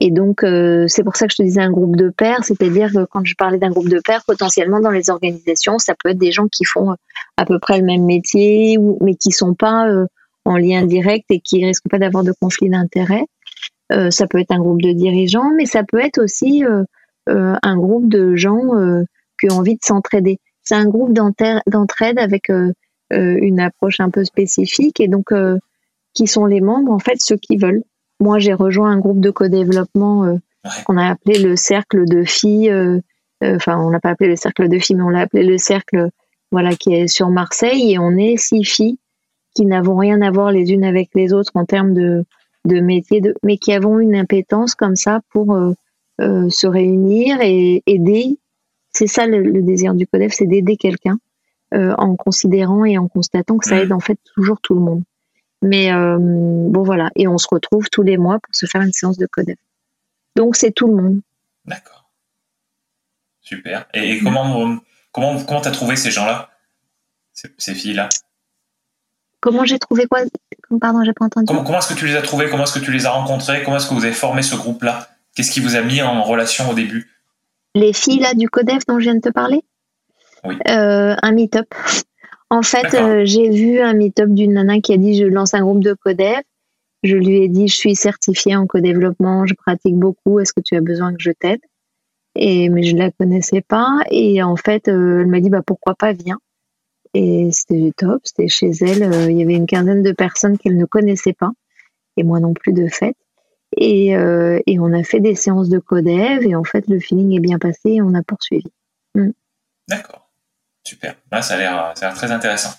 et donc, euh, c'est pour ça que je te disais un groupe de pairs, c'est-à-dire que quand je parlais d'un groupe de pairs, potentiellement dans les organisations, ça peut être des gens qui font euh, à peu près le même métier, mais qui sont pas euh, en lien direct et qui risquent pas d'avoir de conflit d'intérêts. ça peut être un groupe de dirigeants, mais ça peut être aussi un groupe de gens qui ont envie de s'entraider. C'est un groupe d'entraide avec une approche un peu spécifique et donc qui sont les membres, en fait, ceux qui veulent moi, j'ai rejoint un groupe de co-développement euh, qu'on a appelé le cercle de filles. Euh, euh, enfin, on l'a pas appelé le cercle de filles, mais on l'a appelé le cercle, voilà, qui est sur Marseille. Et on est six filles qui n'avons rien à voir les unes avec les autres en termes de, de métier, de, mais qui avons une impétence comme ça pour se réunir et aider. C'est ça le, désir du CODEF, c'est d'aider quelqu'un en considérant et en constatant que ça aide en fait toujours tout le monde. Mais euh, bon, voilà. Et on se retrouve tous les mois pour se faire une séance de codef. Donc, c'est tout le monde. D'accord. Super. Et, comment comment comment t'as trouvé ces gens-là, ces, filles-là? Comment j'ai trouvé quoi? Pardon, j'ai pas entendu. Comment, comment est-ce que tu les as trouvées? Comment est-ce que tu les as rencontrées? Comment est-ce que vous avez formé ce groupe-là? Qu'est-ce qui vous a mis en relation au début? Les filles là du Codef dont je viens de te parler? Oui. Euh, un meet-up. En fait, euh, j'ai vu un meet-up d'une nana qui a dit je lance un groupe de codev. Je lui ai dit je suis certifiée en co-développement, je pratique beaucoup, est-ce que tu as besoin que je t'aide? Et mais je la connaissais pas et en fait, euh, elle m'a dit bah pourquoi pas viens. Et c'était top, c'était chez elle, euh, il y avait une quinzaine de personnes qu'elle ne connaissait pas et moi non plus de fait. Et, et on a fait des séances de codev et en fait le feeling est bien passé et on a poursuivi. Mm. D'accord. Super. Là, ça a l'air, très intéressant.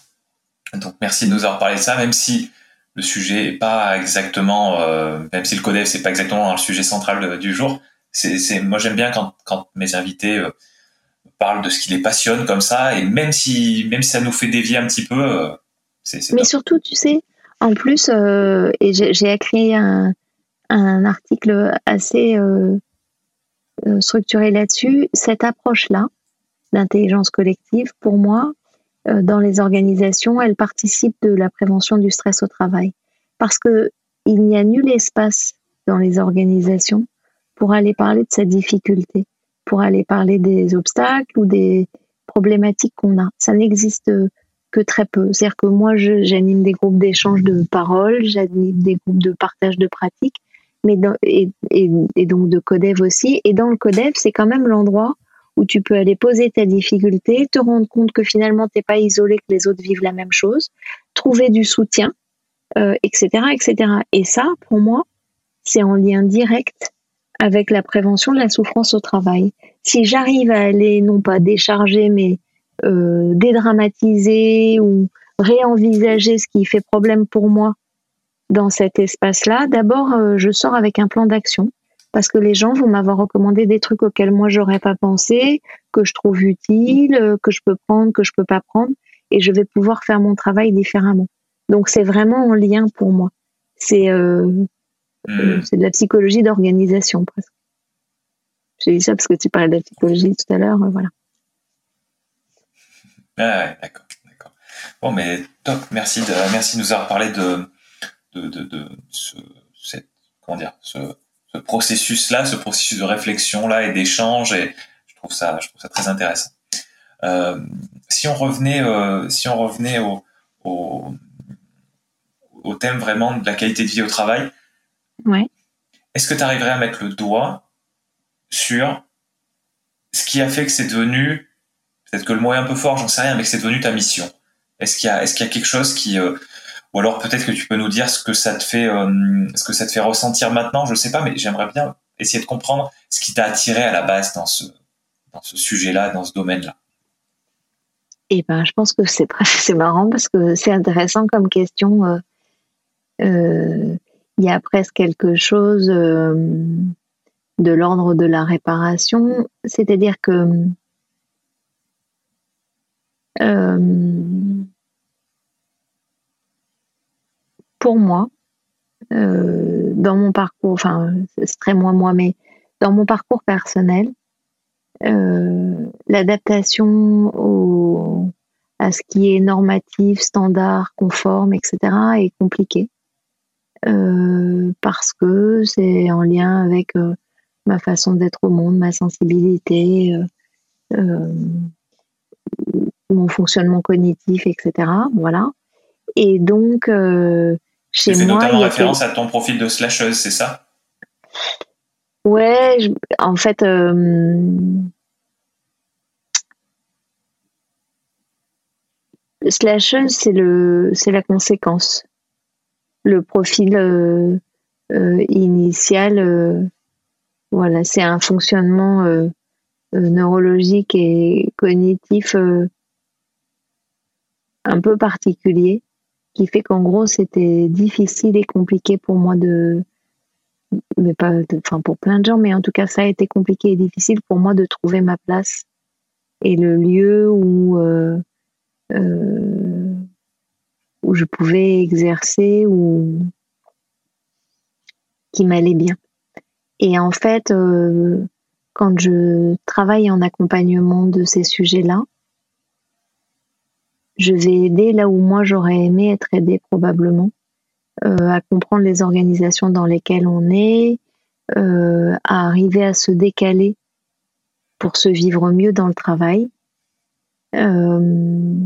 Donc, merci de nous avoir parlé de ça, même si le sujet est pas exactement, euh, même si le codev c'est pas exactement le sujet central du jour. C'est, moi j'aime bien quand, quand mes invités euh, parlent de ce qui les passionne comme ça, et même si, même si ça nous fait dévier un petit peu, euh, c'est, Mais surtout, tu sais, en plus, et j'ai, écrit un, un article assez structuré là-dessus, cette approche-là, d'intelligence collective, pour moi, euh, dans les organisations, elle participe de la prévention du stress au travail. Parce que il n'y a nul espace dans les organisations pour aller parler de sa difficulté, pour aller parler des obstacles ou des problématiques qu'on a. Ça n'existe que très peu. C'est-à-dire que moi, j'anime des groupes d'échange de paroles, j'anime des groupes de partage de pratiques, mais et, et, donc de codev aussi. Et dans le codev, c'est quand même l'endroit où tu peux aller poser ta difficulté, te rendre compte que finalement tu n'es pas isolé, que les autres vivent la même chose, trouver du soutien, etc., euh, etc. Et ça, pour moi, c'est en lien direct avec la prévention de la souffrance au travail. Si j'arrive à aller non pas décharger, mais euh, dédramatiser ou réenvisager ce qui fait problème pour moi dans cet espace-là, d'abord, euh, je sors avec un plan d'action parce que les gens vont m'avoir recommandé des trucs auxquels moi j'aurais pas pensé, que je trouve utiles, que je peux prendre, que je peux pas prendre, et je vais pouvoir faire mon travail différemment. Donc c'est vraiment en lien pour moi. C'est hmm. c'est de la psychologie d'organisation presque. J'ai dit ça parce que tu parlais de la psychologie tout à l'heure, voilà. Ah, d'accord, d'accord. Bon, mais top, merci de, merci de nous avoir parlé de, de, de, de ce, cette, comment dire, ce processus-là, ce processus de réflexion-là et d'échange, et je trouve ça, je trouve ça très intéressant. Euh, si on revenait, euh, si on revenait au, au, au, thème vraiment de la qualité de vie au travail, ouais. est-ce que tu arriverais à mettre le doigt sur ce qui a fait que c'est devenu Peut-être que le mot est un peu fort, j'en sais rien, mais que c'est devenu ta mission? Est-ce qu'il y a, est-ce qu'il y a quelque chose qui, euh, ou alors peut-être que tu peux nous dire ce que ça te fait, euh, ce que ça te fait ressentir maintenant. Je sais pas, mais j'aimerais bien essayer de comprendre ce qui t'a attiré à la base dans ce, dans ce sujet-là, dans ce domaine-là. Eh ben, je pense que c'est c'est marrant parce que c'est intéressant comme question. Euh, euh il y a presque quelque chose de l'ordre de la réparation, c'est-à-dire que euh, pour moi, euh, dans mon parcours, enfin, c'est très moi, moi, mais dans mon parcours personnel, euh, l'adaptation à ce qui est normatif, standard, conforme, etc., est compliqué parce que c'est en lien avec ma façon d'être au monde, ma sensibilité, mon fonctionnement cognitif, etc. Voilà. Et donc, euh, chez moi. C'est notamment référence à ton profil de slasheuse, c'est ça? Ouais, en fait. Euh, slasheuse, c'est le, c'est la conséquence. Le profil euh, euh, initial, voilà, c'est un fonctionnement neurologique et cognitif un peu particulier qui fait qu'en gros c'était difficile et compliqué pour moi de mais pas enfin pour plein de gens mais en tout cas ça a été compliqué et difficile pour moi de trouver ma place et le lieu où euh, euh, où je pouvais exercer ou qui m'allait bien. Et en fait euh, quand je travaille en accompagnement de ces sujets là je vais aider là où moi j'aurais aimé être aidé probablement, euh, à comprendre les organisations dans lesquelles on est, euh, à arriver à se décaler pour se vivre mieux dans le travail. Euh,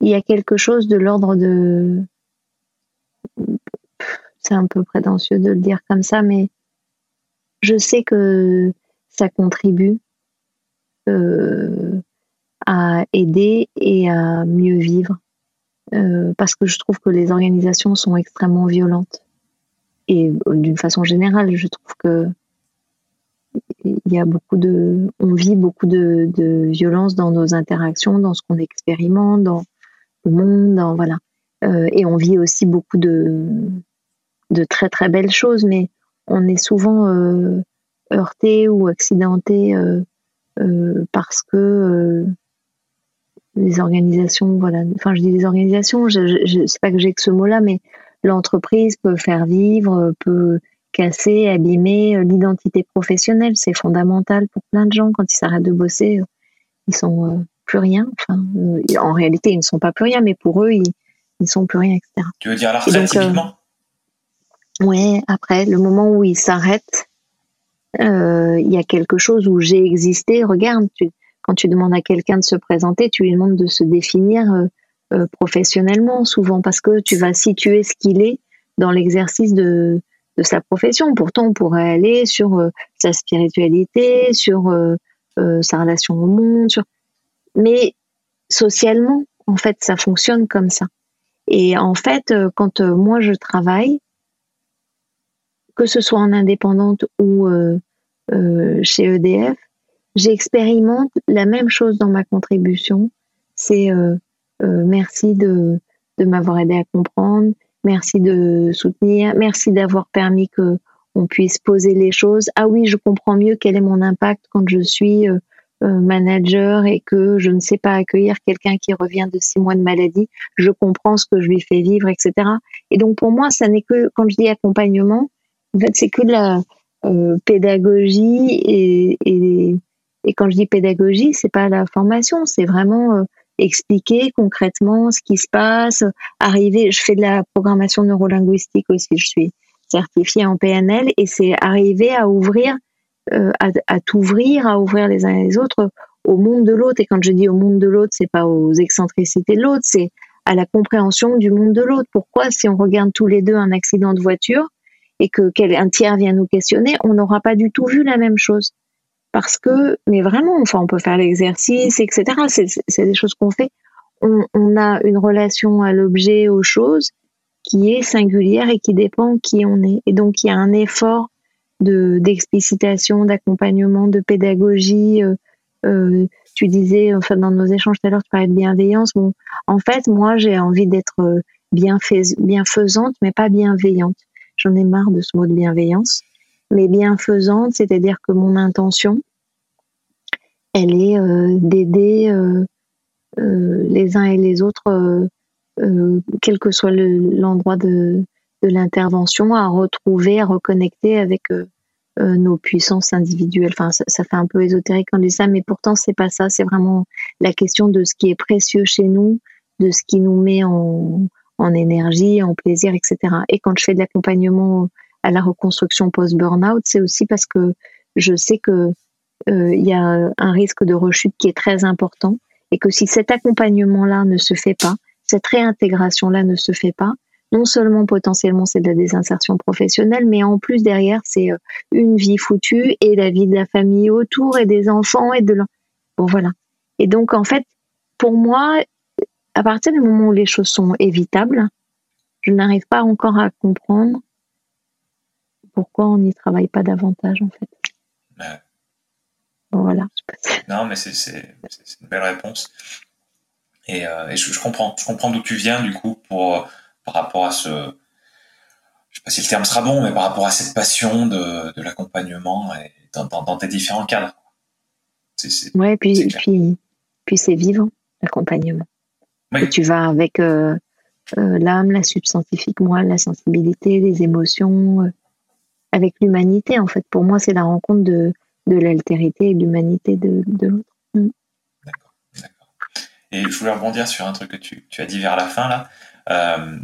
il y a quelque chose de l'ordre de... C'est un peu prétentieux de le dire comme ça, mais je sais que ça contribue à aider et à mieux vivre. Euh, parce que je trouve que les organisations sont extrêmement violentes. Et euh, d'une façon générale, je trouve que il y a beaucoup de, on vit beaucoup de, de violence dans nos interactions, dans ce qu'on expérimente, dans le monde, dans, voilà. Euh, et on vit aussi beaucoup de, de très très belles choses, mais on est souvent heurté ou accidenté parce que les organisations, voilà. Enfin, je dis les organisations, je, je, sais pas que j'ai que ce mot-là, mais l'entreprise peut faire vivre, peut casser, abîmer euh, l'identité professionnelle. C'est fondamental pour plein de gens quand ils s'arrêtent de bosser, euh, ils sont euh, plus rien. Enfin, en réalité, ils ne sont pas plus rien, mais pour eux, ils, ne sont plus rien, etc. Tu veux dire la retraite, typiquement Ouais. Après, le moment où ils s'arrêtent, il y a quelque chose où j'ai existé. Regarde, tu, quand tu demandes à quelqu'un de se présenter, tu lui demandes de se définir euh, euh, professionnellement, souvent parce que tu vas situer ce qu'il est dans l'exercice de, sa profession. Pourtant, on pourrait aller sur euh, sa spiritualité, sur sa relation au monde, mais socialement, en fait, ça fonctionne comme ça. Et en fait, quand moi je travaille, que ce soit en indépendante ou chez EDF, j'expérimente la même chose dans ma contribution. C'est euh, euh, merci de, de m'avoir aidé à comprendre, merci de soutenir, merci d'avoir permis que on puisse poser les choses. Ah oui, je comprends mieux quel est mon impact quand je suis euh, manager et que je ne sais pas accueillir quelqu'un qui revient de six mois de maladie, je comprends ce que je lui fais vivre, etc. Et donc pour moi, ça n'est que quand je dis accompagnement, en fait, c'est que de la pédagogie et, et, et, quand je dis pédagogie, c'est pas la formation, c'est vraiment expliquer concrètement ce qui se passe, arriver, je fais de la programmation neurolinguistique aussi, je suis certifiée en PNL et c'est arriver à ouvrir, euh, à, t'ouvrir, à ouvrir les uns et les autres au monde de l'autre. Et quand je dis au monde de l'autre, c'est pas aux excentricités de l'autre, c'est à la compréhension du monde de l'autre. Pourquoi, si on regarde tous les deux un accident de voiture et que un tiers vient nous questionner, on n'aura pas du tout vu la même chose parce que, mais vraiment, enfin, on peut faire l'exercice, etc. C'est des choses qu'on fait. On, a une relation à l'objet, aux choses, qui est singulière et qui dépend qui on est. Et donc, il y a un effort de d'explicitation, d'accompagnement, de pédagogie. Euh, euh, tu disais, enfin, dans nos échanges tout à l'heure, tu parlais de bienveillance. Bon, en fait, moi, j'ai envie d'être euh, bienfaisante, mais pas bienveillante. J'en ai marre de ce mot de bienveillance mais bienfaisante, c'est-à-dire que mon intention, elle est euh, d'aider euh, euh, les uns et les autres, quel que soit l'endroit de, de l'intervention, à retrouver, à reconnecter avec nos puissances individuelles. Enfin, ça, ça, fait un peu ésotérique quand on dit ça, mais pourtant c'est pas ça. C'est vraiment la question de ce qui est précieux chez nous, de ce qui nous met en, en énergie, en plaisir, etc. Et quand je fais de l'accompagnement à la reconstruction post-burnout, c'est aussi parce que je sais que il y a un risque de rechute qui est très important et que si cet accompagnement-là ne se fait pas, cette réintégration-là ne se fait pas, non seulement potentiellement c'est de la désinsertion professionnelle, mais en plus derrière c'est euh, une vie foutue et la vie de la famille autour et des enfants et de bon voilà. Et donc en fait, pour moi, à partir du moment où les choses sont évitables, je n'arrive pas encore à comprendre pourquoi on n'y travaille pas davantage en fait. Voilà. Non, mais c'est une belle réponse. Et, euh, je, comprends, je comprends d'où tu viens du coup pour par rapport à ce, je sais pas si le terme sera bon, mais par rapport à cette passion de, l'accompagnement et dans, tes différents cadres. Oui, puis puis puis c'est vivant l'accompagnement. Et tu vas avec euh, euh, l'âme, la substantifique moi, la sensibilité, les émotions, avec l'humanité. En fait, pour moi, c'est la rencontre de, de l'altérité et de l'humanité de, l'autre. Mm. D'accord, d'accord. Et je voulais rebondir sur un truc que tu, tu as dit vers la fin, là, euh,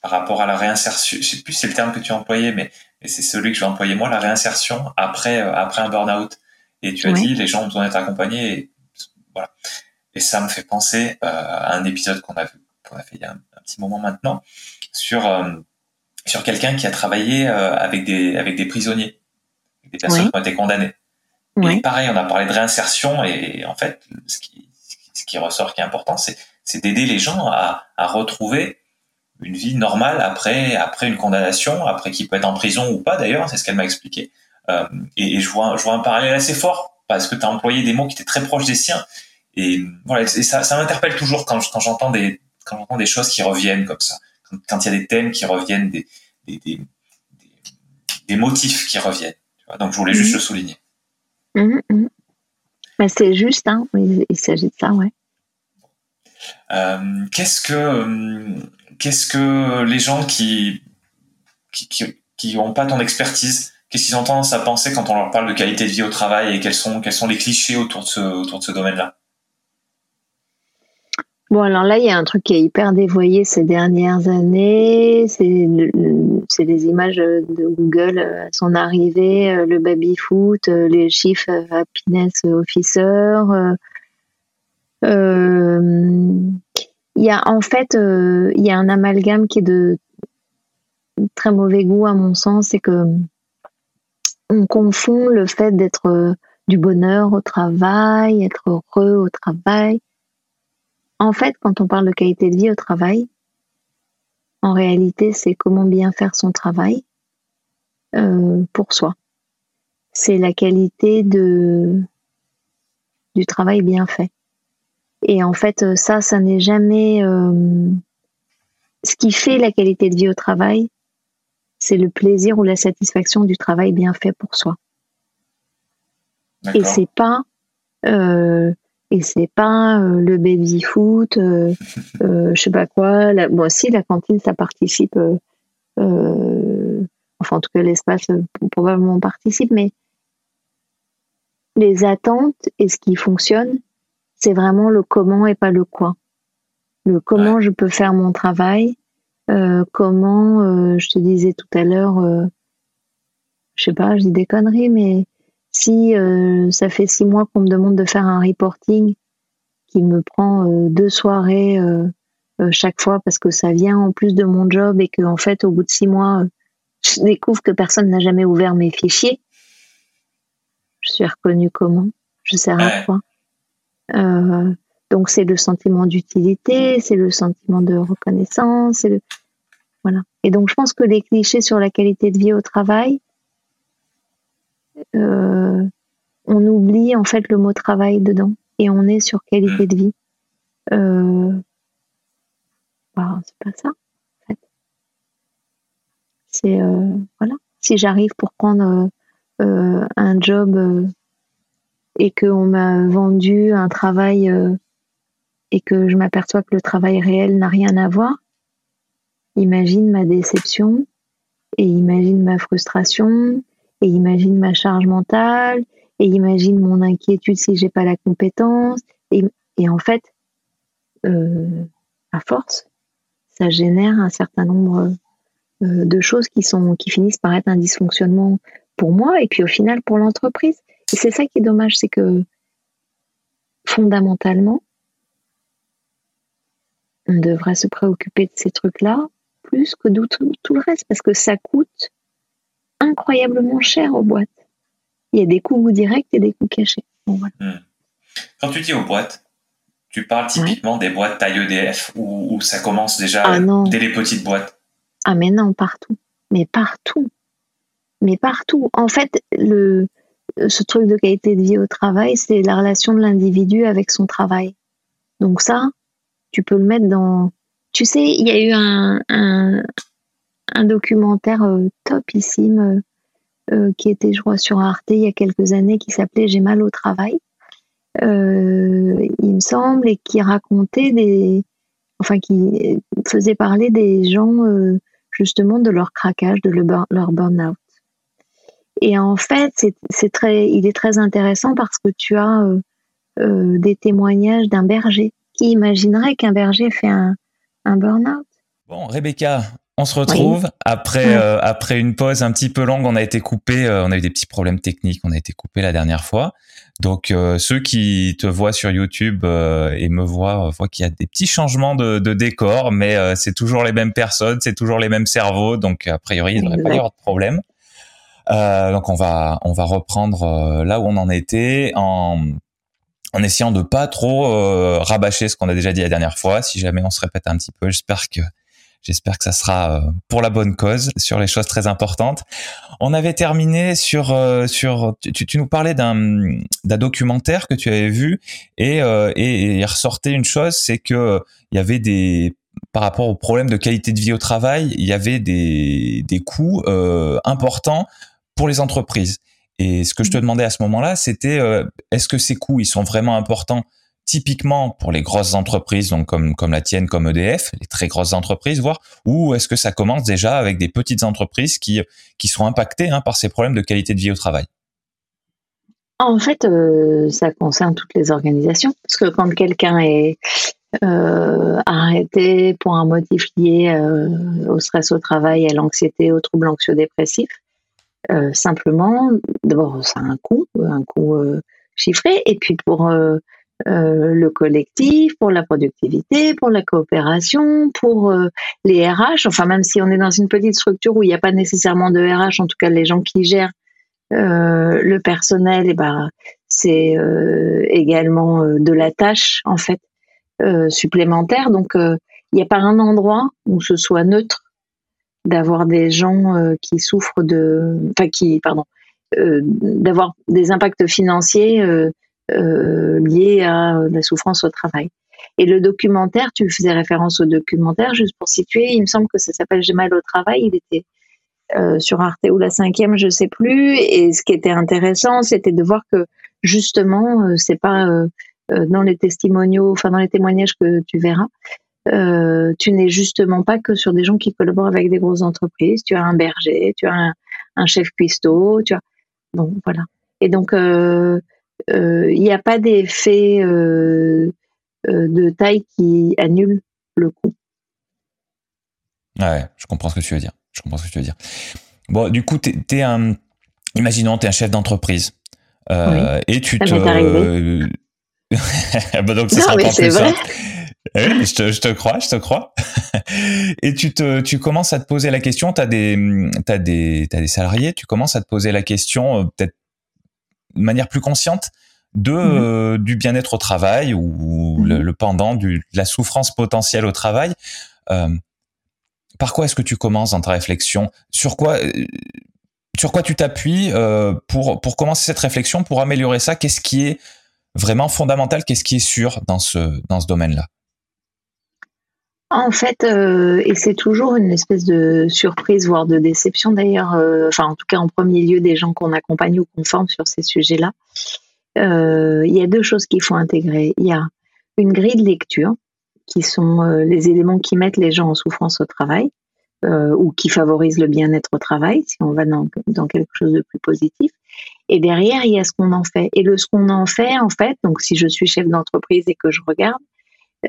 par rapport à la réinsertion. Je sais plus si c'est le terme que tu as employé, mais, mais c'est celui que je vais employer moi, la réinsertion après, euh, après un burn-out. Et tu as dit, les gens ont besoin d'être accompagnés. Et, voilà. Et ça me fait penser euh, à un épisode qu'on a, qu'on a fait il y a un, petit moment maintenant sur sur quelqu'un qui a travaillé avec des avec des prisonniers, des personnes qui ont été condamnées. Et pareil, on a parlé de réinsertion et en fait, ce qui ce qui ressort qui est important, c'est c'est d'aider les gens à, à retrouver une vie normale après après une condamnation, après qu'il peut être en prison ou pas d'ailleurs, c'est ce qu'elle m'a expliqué. Euh, et, et, je vois je vois un parallèle assez fort parce que tu as employé des mots qui étaient très proches des siens et voilà, et ça ça m'interpelle toujours quand quand j'entends des quand j'entends des choses qui reviennent comme ça quand il y a des thèmes qui reviennent, des, des, des, motifs qui reviennent. Donc, je voulais juste mhm. le souligner. Mhm. c'est juste, hein. il, s'agit de ça, ouais. Euh, qu'est-ce que qu'est-ce que les gens qui qui qui, ont pas ton expertise, qu'est-ce qu'ils ont tendance à penser quand on leur parle de qualité de vie au travail et quels sont quels sont les clichés autour de ce autour de ce domaine-là? Bon, alors là, il y a un truc qui est hyper dévoyé ces dernières années. C'est les images de Google à son arrivée, euh, le baby-foot, euh, les chiffres happiness officer. Euh, il y a en fait, il y a un amalgame qui est de très mauvais goût à mon sens, c'est que on confond le fait d'être du bonheur au travail, être heureux au travail, en fait, quand on parle de qualité de vie au travail, en réalité, c'est comment bien faire son travail euh, pour soi. C'est la qualité de, du travail bien fait. Et en fait, ça, ça n'est jamais... Euh, ce qui fait la qualité de vie au travail, c'est le plaisir ou la satisfaction du travail bien fait pour soi. Et c'est pas et c'est pas le baby foot, je sais pas quoi. La, bon, si la cantine, ça participe. enfin, en tout cas, l'espace probablement participe, mais les attentes et ce qui fonctionne, c'est vraiment le comment et pas le quoi. Le comment je peux faire mon travail, euh, comment, euh, je te disais tout à l'heure, euh, je sais pas, je dis des conneries, mais si ça fait six mois qu'on me demande de faire un reporting qui me prend deux soirées chaque fois parce que ça vient en plus de mon job et que en fait au bout de six mois je découvre que personne n'a jamais ouvert mes fichiers. Je suis reconnue comment? Je sers à quoi? Euh, Donc c'est le sentiment d'utilité, c'est le sentiment de reconnaissance, c'est le voilà. Et donc je pense que les clichés sur la qualité de vie au travail, euh, on oublie en fait le mot travail dedans et on est sur qualité de vie. Euh, bah, c'est pas ça. En. C'est euh, voilà. Si j'arrive pour prendre euh, un job et qu'on m'a vendu un travail et que je m'aperçois que le travail réel n'a rien à voir, imagine ma déception et imagine ma frustration et imagine ma charge mentale et imagine mon inquiétude si j'ai pas la compétence et, en fait à force ça génère un certain nombre de choses qui sont qui finissent par être un dysfonctionnement pour moi et puis au final pour l'entreprise. Et c'est ça qui est dommage, c'est que fondamentalement, on devrait se préoccuper de ces trucs-là plus que de tout, le reste parce que ça coûte incroyablement cher aux boîtes. Il y a des coûts directs et des coûts cachés. Hmm. Quand tu dis aux boîtes, tu parles typiquement des boîtes taille EDF où, ça commence déjà ah dès les petites boîtes. Ah mais non, partout. Mais partout mais partout. En fait, le, ce truc de qualité de vie au travail, c'est la relation de l'individu avec son travail. Donc ça, tu peux le mettre dans... Tu sais, il y a eu un, un, un documentaire euh, topissime euh, euh, qui était, je crois, sur Arte il y a quelques années, qui s'appelait J'ai mal au travail. Il me semble, et qui racontait des... Enfin, qui faisait parler des gens, justement, de leur craquage, de leur burn-out. Et en fait, c'est très, il est très intéressant parce que tu as des témoignages d'un berger qui imaginerait qu'un berger fait un, un burn-out? Bon, Rebecca, on se retrouve après euh, après une pause un petit peu longue. On a été coupé, on a eu des petits problèmes techniques. On a été coupé la dernière fois. Donc ceux qui te voient sur YouTube et me voient voient qu'il y a des petits changements de, de décor, mais c'est toujours les mêmes personnes, c'est toujours les mêmes cerveaux. Donc a priori, il ne devrait pas y avoir de problème. Euh, donc on va on va reprendre euh, là où on en était en en essayant de pas trop euh, rabâcher ce qu'on a déjà dit la dernière fois. Si jamais on se répète un petit peu, j'espère que j'espère que ça sera pour la bonne cause sur les choses très importantes. On avait terminé sur sur tu, tu nous parlais d'un d'un documentaire que tu avais vu et et, il ressortait une chose, c'est que il y avait des par rapport au problème de qualité de vie au travail, il y avait des, des coûts importants pour les entreprises. Et ce que je te mmh. demandais à ce moment-là, c'était euh, est-ce que ces coûts, ils sont vraiment importants typiquement pour les grosses entreprises, donc comme, comme la tienne, comme EDF, les très grosses entreprises, voire, ou est-ce que ça commence déjà avec des petites entreprises qui, qui sont impactées hein, par ces problèmes de qualité de vie au travail. En fait, euh, ça concerne toutes les organisations, parce que quand quelqu'un est euh, arrêté pour un motif lié au stress au travail, à l'anxiété, aux troubles anxio-dépressifs, euh, simplement, d'abord, ça a un coût, un coût euh, chiffré, et puis pour euh, le collectif, pour la productivité, pour la coopération, pour les RH. Enfin, même si on est dans une petite structure où il n'y a pas nécessairement de RH, en tout cas les gens qui gèrent le personnel, et eh ben, c'est également de la tâche en fait supplémentaire. Donc, il n'y a pas un endroit où ce soit neutre d'avoir des gens euh, qui souffrent de, enfin qui, pardon, euh, d'avoir des impacts financiers euh, liés à la souffrance au travail. Et le documentaire, tu faisais référence au documentaire, juste pour situer, il me semble que ça s'appelle J'ai mal au travail, il était sur Arte ou la cinquième, je sais plus. Et ce qui était intéressant, c'était de voir que justement, euh, c'est pas euh, dans les testimoniaux, enfin dans les témoignages que tu verras. tu n'es justement pas que sur des gens qui collaborent avec des grosses entreprises. Tu as un berger, tu as un, chef cuistot, tu as bon voilà. Et donc il n'y a pas d'effet de taille qui annule le coup. Ouais, je comprends ce que tu veux dire. Je comprends ce que tu veux dire. Bon, du coup, t'es, es un, imaginons, t'es un chef d'entreprise. Euh, et tu ça te. Euh... bah donc, ça non, c'est vrai. Oui, je te, je te crois, je te crois. et tu te, tu commences à te poser la question. T'as des, t'as des, t'as des salariés. Tu commences à te poser la question, euh, peut-être de manière plus consciente, de mm-hmm. euh, du bien-être au travail ou le, mm-hmm. le, pendant du, de la souffrance potentielle au travail. Euh, par quoi est-ce que tu commences dans ta réflexion? Sur quoi euh, sur quoi tu t'appuies euh, pour pour commencer cette réflexion pour améliorer ça? Qu'est-ce qui est vraiment fondamental? Qu'est-ce qui est sûr dans ce dans ce domaine-là? En fait, euh, et c'est toujours une espèce de surprise, voire de déception d'ailleurs, enfin en tout cas en premier lieu des gens qu'on accompagne ou qu'on forme sur ces sujets-là. Il y a deux choses qu'il faut intégrer. Il y a une grille de lecture qui sont euh, les éléments qui mettent les gens en souffrance au travail euh, ou qui favorisent le bien-être au travail, si on va dans, dans, quelque chose de plus positif. Et derrière, il y a ce qu'on en fait. Et le ce qu'on en fait, en fait, donc si je suis chef d'entreprise et que je regarde,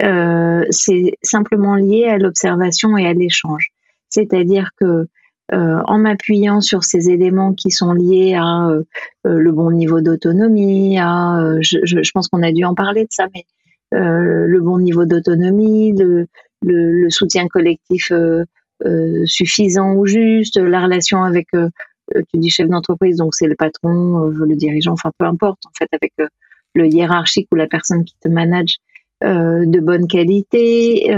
euh, c'est simplement lié à l'observation et à l'échange. C'est-à-dire que euh, en m'appuyant sur ces éléments qui sont liés à euh, le bon niveau d'autonomie, à, je, je, je, pense qu'on a dû en parler de ça, mais euh, le bon niveau d'autonomie, le, le, soutien collectif euh, euh, suffisant ou juste, la relation avec, tu dis chef d'entreprise, donc c'est le patron, le dirigeant, enfin peu importe, en fait, avec le hiérarchique ou la personne qui te manage de bonne qualité,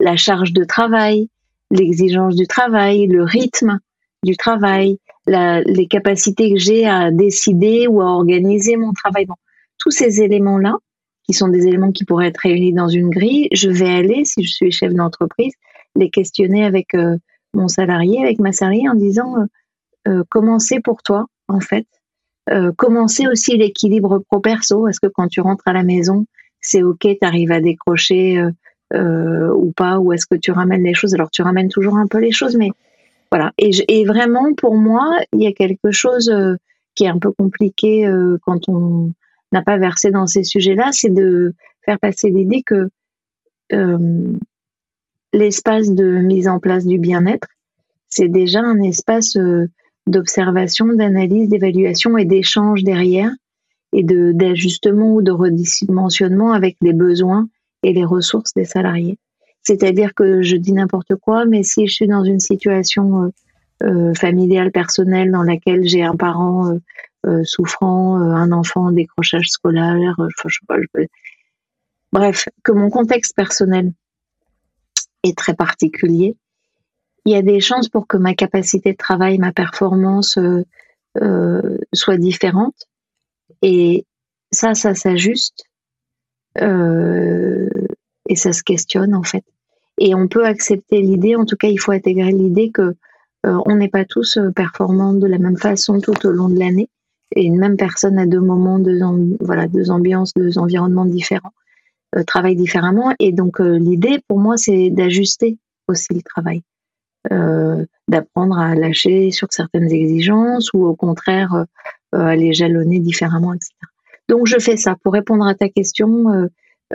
la charge de travail, l'exigence du travail, le rythme du travail, la, les capacités que j'ai à décider ou à organiser mon travail. Bon, tous ces éléments-là, qui sont des éléments qui pourraient être réunis dans une grille, je vais aller, si je suis chef d'entreprise, les questionner avec euh, mon salarié, avec ma salariée, en disant euh, euh pour toi, en fait? Euh, comment aussi l'équilibre pro-perso Est-ce que quand tu rentres à la maison, c'est OK, tu arrives à décrocher euh, ou pas Ou est-ce que tu ramènes les choses? Alors, tu ramènes toujours un peu les choses, mais voilà. Et, vraiment, pour moi, il y a quelque chose qui est un peu compliqué quand on n'a pas versé dans ces sujets-là, c'est de faire passer l'idée que euh, l'espace de mise en place du bien-être, c'est déjà un espace euh, d'observation, d'analyse, d'évaluation et d'échange derrière, et d'ajustement ou de redimensionnement avec les besoins et les ressources des salariés. C'est-à-dire que je dis n'importe quoi, mais si je suis dans une situation euh, euh familiale, personnelle, dans laquelle j'ai un parent euh, souffrant, un enfant en décrochage scolaire, euh, bref, que mon contexte personnel est très particulier, il y a des chances pour que ma capacité de travail, ma performance soit différente. Et ça, ça s'ajuste euh, et ça se questionne en fait. Et on peut accepter l'idée, en tout cas, il faut intégrer l'idée que euh, on n'est pas tous performants de la même façon tout au long de l'année et une même personne à deux moments, deux, voilà, deux ambiances, deux environnements différents, euh, travaille différemment. Et donc euh, l'idée pour moi, c'est d'ajuster aussi le travail, euh, d'apprendre à lâcher sur certaines exigences ou au contraire euh, les jalonner différemment, etc. Donc je fais ça pour répondre à ta question.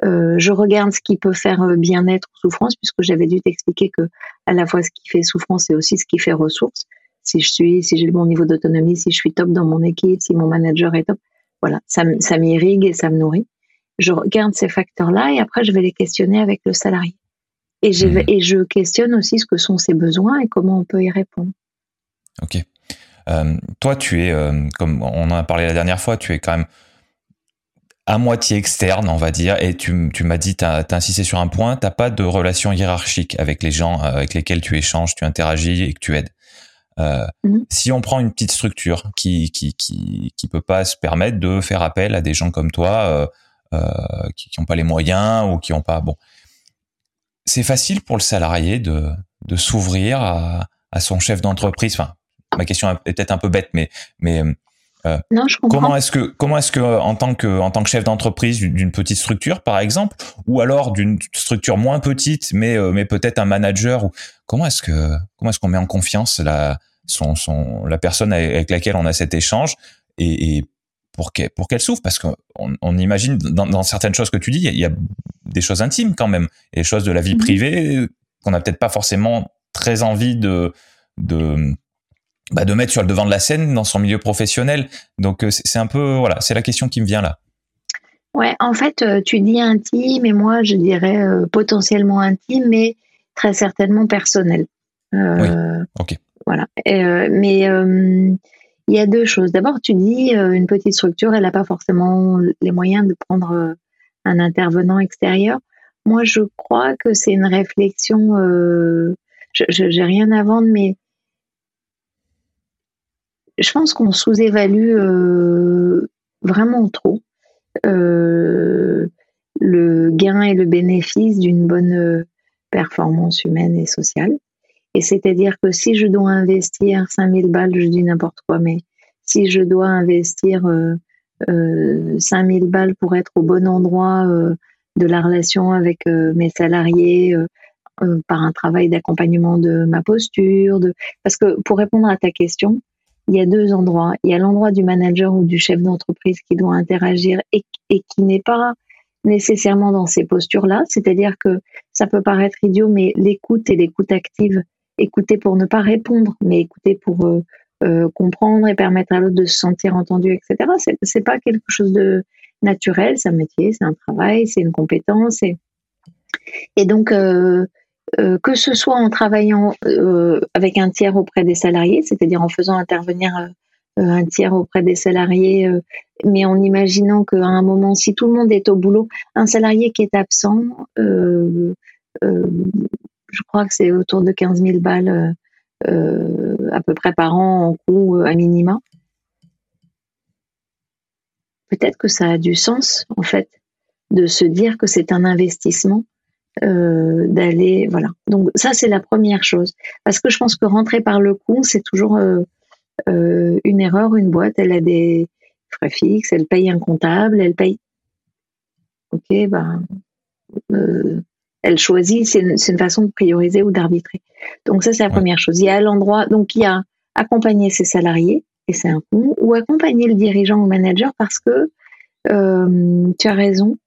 je regarde ce qui peut faire bien-être ou souffrance, puisque j'avais dû t'expliquer que à la fois ce qui fait souffrance et aussi ce qui fait ressource si je suis, si j'ai le bon niveau d'autonomie, si je suis top dans mon équipe, si mon manager est top. Voilà, ça, ça m'irrigue et ça me nourrit. Je regarde ces facteurs-là et après je vais les questionner avec le salarié. Et je, mmh. et je questionne aussi ce que sont ses besoins et comment on peut y répondre. Ok. Euh, toi, tu es, euh, comme on en a parlé la dernière fois, tu es quand même à moitié externe, on va dire, et tu, tu m'as dit, tu as, insisté sur un point, tu pas de relation hiérarchique avec les gens euh, avec lesquels tu échanges, tu interagis et que tu aides. Euh, mhm. Si on prend une petite structure qui qui qui qui peut pas se permettre de faire appel à des gens comme toi qui n'ont pas les moyens ou qui ont pas bon, c'est facile pour le salarié de de s'ouvrir à, à son chef d'entreprise. Enfin, ma question est peut-être un peu bête, mais mais non, je comprends. Comment est-ce que, comment est-ce que, en tant que, en tant que chef d'entreprise d'une petite structure, par exemple, ou alors d'une structure moins petite, mais, mais peut-être un manager, ou comment est-ce que, comment est-ce qu'on met en confiance la, son, son, la personne avec laquelle on a cet échange et, et pour qu'elle pour qu'elle souffre? Parce qu'on on imagine dans, dans, certaines choses que tu dis il y, a des choses intimes quand même et des choses de la vie mhm. privée qu'on n'a peut-être pas forcément très envie de de bah, de mettre sur le devant de la scène dans son milieu professionnel donc euh, c'est un peu voilà c'est la question qui me vient là ouais en fait euh, tu dis intime et moi je dirais euh, potentiellement intime mais très certainement personnel oui. ok voilà mais il y a deux choses. D'abord, tu dis une petite structure, elle n'a pas forcément les moyens de prendre un intervenant extérieur. Moi, je crois que c'est une réflexion. Je n'ai rien à vendre, mais je pense qu'on sous-évalue vraiment trop le gain et le bénéfice d'une bonne performance humaine et sociale. Et c'est-à-dire que si je dois investir 5000 balles, je dis n'importe quoi, mais si je dois investir euh, euh, 5000 balles pour être au bon endroit euh, de la relation avec euh, mes salariés, euh, par un travail d'accompagnement de ma posture, de... parce que pour répondre à ta question, il y a deux endroits. Il y a l'endroit du manager ou du chef d'entreprise qui doit interagir et, qui n'est pas nécessairement dans ces postures-là. C'est-à-dire que ça peut paraître idiot, mais l'écoute et l'écoute active écouter pour ne pas répondre, mais écouter pour euh, euh, comprendre et permettre à l'autre de se sentir entendu, etc. C'est, c'est pas quelque chose de naturel, c'est un métier, c'est un travail, c'est une compétence. Et, et donc, euh, que ce soit en travaillant avec un tiers auprès des salariés, c'est-à-dire en faisant intervenir un tiers auprès des salariés, mais en imaginant qu'à un moment, si tout le monde est au boulot, un salarié qui est absent, je crois que c'est autour de 15 000 balles euh, euh, à peu près par an en coût euh, à minima. Peut-être que ça a du sens, en fait, de se dire que c'est un investissement d'aller voilà donc ça c'est la première chose parce que je pense que rentrer par le coup c'est toujours une erreur une boîte elle a des frais fixes elle paye un comptable elle paye ok ben elle choisit, c'est une, façon de prioriser ou d'arbitrer. Donc ça, c'est la première chose. Il y a l'endroit, donc il y a accompagner ses salariés, et c'est un coup, ou accompagner le dirigeant ou manager parce que euh, tu as raison,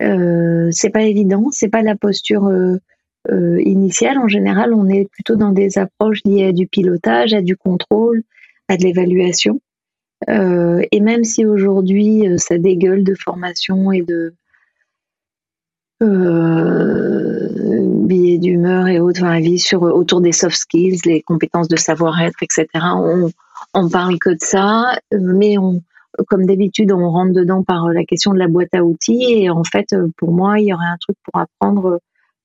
euh, c'est pas évident, c'est pas la posture euh, euh, initiale. En général, on est plutôt dans des approches liées à du pilotage, à du contrôle, à de l'évaluation. et même si aujourd'hui ça dégueule de formation et de billets d'humeur et autres, enfin, vie sur autour des soft skills, les compétences de savoir-être, etc. On, on parle que de ça, mais on, comme d'habitude, on rentre dedans par la question de la boîte à outils. Et en fait, pour moi, il y aurait un truc pour apprendre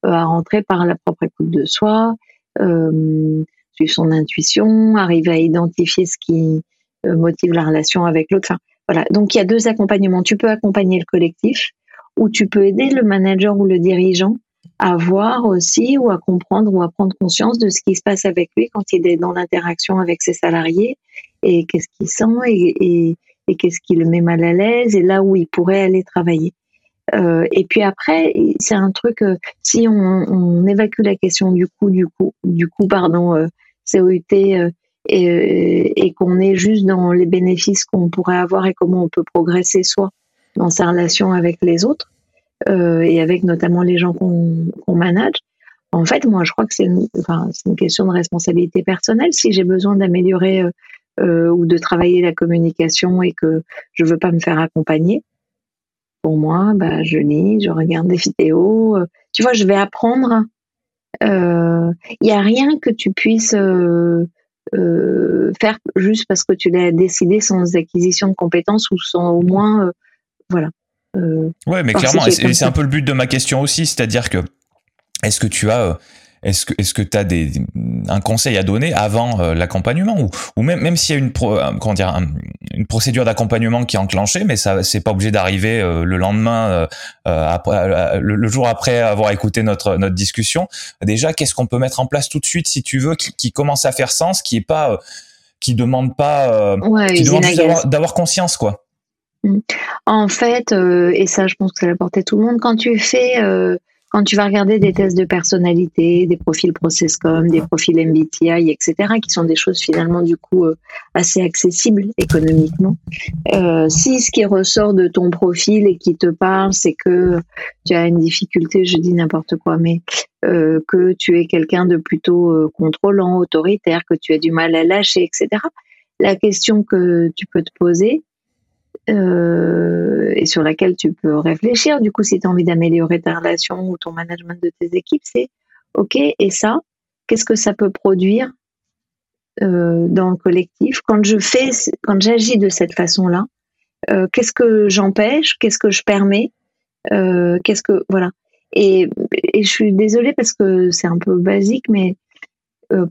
euh, à rentrer par la propre écoute de soi, euh, suivre son intuition, arriver à identifier ce qui euh, motive la relation avec l'autre. Enfin, voilà. Donc, il y a deux accompagnements. Tu peux accompagner le collectif où tu peux aider le manager ou le dirigeant à voir aussi ou à comprendre ou à prendre conscience de ce qui se passe avec lui quand il est dans l'interaction avec ses salariés et qu'est-ce qu'il sent et, qu'est-ce qui le met mal à l'aise et là où il pourrait aller travailler. Euh, et puis après, c'est un truc, euh, si on, évacue la question du coup, du coup, du coup, pardon, euh, COUT, euh, et, et qu'on est juste dans les bénéfices qu'on pourrait avoir et comment on peut progresser soi dans sa relation avec les autres et avec notamment les gens qu'on manage. En fait, moi, je crois que c'est une question de responsabilité personnelle. Si j'ai besoin d'améliorer euh, euh, ou de travailler la communication et que je veux pas me faire accompagner, pour moi, bah, je lis, je regarde des vidéos. Euh, tu vois, je vais apprendre. Il euh, n'y a rien que tu puisses euh, faire juste parce que tu l'as décidé sans acquisition de compétences ou sans au moins voilà. Euh, ouais, mais clairement, et c'est un peu le but de ma question aussi, c'est-à-dire que est-ce que tu as euh, est-ce que est-ce que tu as des un conseil à donner avant euh, l'accompagnement ou, ou même même s'il y a une pro, comment dire une procédure d'accompagnement qui est enclenchée mais ça c'est pas obligé d'arriver le lendemain après le, jour après avoir écouté notre notre discussion déjà qu'est-ce qu'on peut mettre en place tout de suite si tu veux qui, qui commence à faire sens qui est pas qui demande pas, qui demande d'avoir conscience, quoi? Mm. En fait, et ça, je pense que ça l'a porté tout le monde. Quand tu fais quand tu vas regarder des tests de personnalité, des profils Processcom, des profils MBTI, etc., qui sont des choses finalement du coup euh, assez accessibles économiquement, euh, si ce qui ressort de ton profil et qui te parle, c'est que tu as une difficulté, je dis n'importe quoi, mais euh, que tu es quelqu'un de plutôt contrôlant, autoritaire, que tu as du mal à lâcher, etc., la question que tu peux te poser, euh, et sur laquelle tu peux réfléchir. Du coup, si tu as envie d'améliorer ta relation ou ton management de tes équipes, c'est OK, et ça, qu'est-ce que ça peut produire euh, dans le collectif? Quand je fais, quand j'agis de cette façon-là, euh, qu'est-ce que j'empêche? Qu'est-ce que je permets? Qu'est-ce que voilà. Et, je suis désolée parce que c'est un peu basique, mais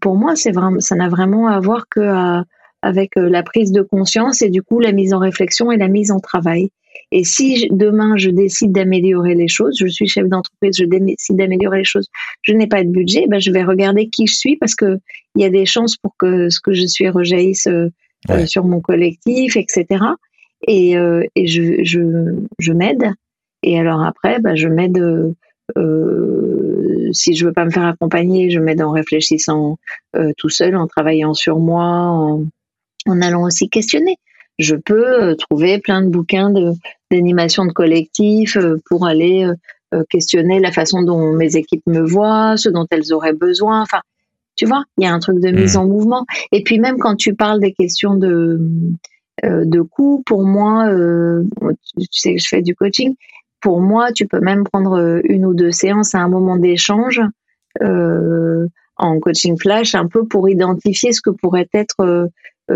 pour moi, c'est vraiment, ça n'a vraiment à voir que avec euh, la prise de conscience et du coup la mise en réflexion et la mise en travail. Et si demain je décide d'améliorer les choses, je suis chef d'entreprise, je décide d'améliorer les choses, je n'ai pas de budget, ben je vais regarder qui je suis parce que il y a des chances pour que ce que je suis rejaillisse euh, euh, sur mon collectif, etc. Et, et je, je, je m'aide. Et alors après, ben je m'aide. Euh, si je veux pas me faire accompagner, je m'aide en réfléchissant tout seul, en travaillant sur moi, en, en allant aussi questionner. Je peux euh, trouver plein de bouquins d'animation de, collectif euh, pour aller euh, questionner la façon dont mes équipes me voient, ce dont elles auraient besoin. Enfin, tu vois, il y a un truc de mise mmh. en mouvement. Et puis même quand tu parles des questions de de coût, pour moi, tu sais que je fais du coaching. Pour moi, tu peux même prendre une ou deux séances à un moment d'échange en coaching flash, un peu pour identifier ce que pourrait être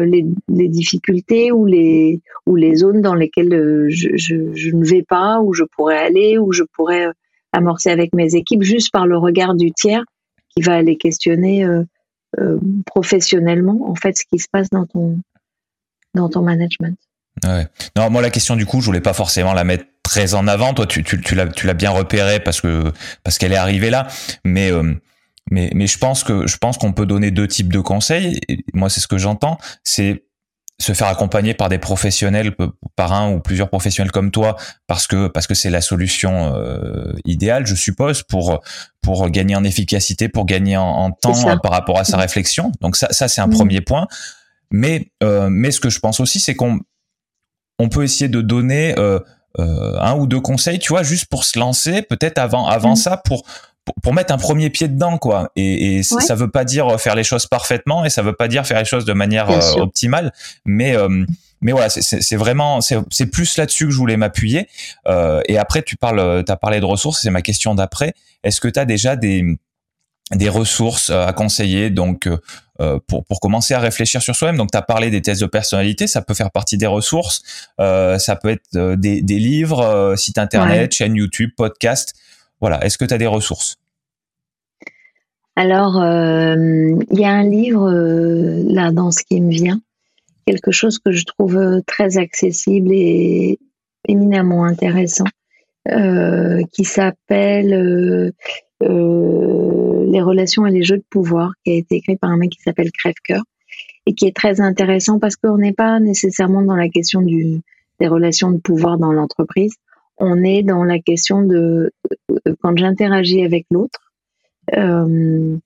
les, les, difficultés ou les, ou les zones dans lesquelles euh, je, je, ne vais pas, où je pourrais aller, où je pourrais euh, amorcer avec mes équipes, juste par le regard du tiers qui va aller questionner euh, professionnellement en fait ce qui se passe dans ton, dans ton management. Ouais. Non, moi la question du coup, je voulais pas forcément la mettre très en avant. Toi, tu, tu, tu l'as, bien repéré parce que parce qu'elle est arrivée là, mais mais, mais je pense que je pense qu'on peut donner deux types de conseils. moi, c'est ce que j'entends. C'est se faire accompagner par des professionnels, par un ou plusieurs professionnels comme toi, parce que parce que c'est la solution euh, idéale, je suppose, pour pour gagner en efficacité, pour gagner en, temps par rapport à sa réflexion. Donc ça, ça c'est un premier point. Mais euh, mais ce que je pense aussi, c'est qu'on on peut essayer de donner euh, euh, un ou deux conseils, tu vois, juste pour se lancer, peut-être avant avant ça, pour pour, mettre un premier pied dedans quoi. Et, et ça veut pas dire faire les choses parfaitement et ça veut pas dire faire les choses de manière euh, optimale. Mais euh, mais voilà c'est vraiment c'est plus là-dessus que je voulais m'appuyer. Euh, et après tu parles tu as parlé de ressources c'est ma question d'après. Est-ce que tu as déjà des des ressources à conseiller donc pour, pour commencer à réfléchir sur soi-même? Donc, tu as parlé des tests de personnalité, ça peut faire partie des ressources, ça peut être des, des livres, site internet, chaîne YouTube, podcast. Voilà, est-ce que tu as des ressources? Alors, euh, il y a un livre euh, là dans ce qui me vient, quelque chose que je trouve euh, très accessible et éminemment intéressant, qui s'appelle Les relations et les jeux de pouvoir, qui a été écrit par un mec qui s'appelle Crèvecoeur et qui est très intéressant parce qu'on n'est pas nécessairement dans la question des relations de pouvoir dans l'entreprise on est dans la question de euh, quand j'interagis avec l'autre, euh,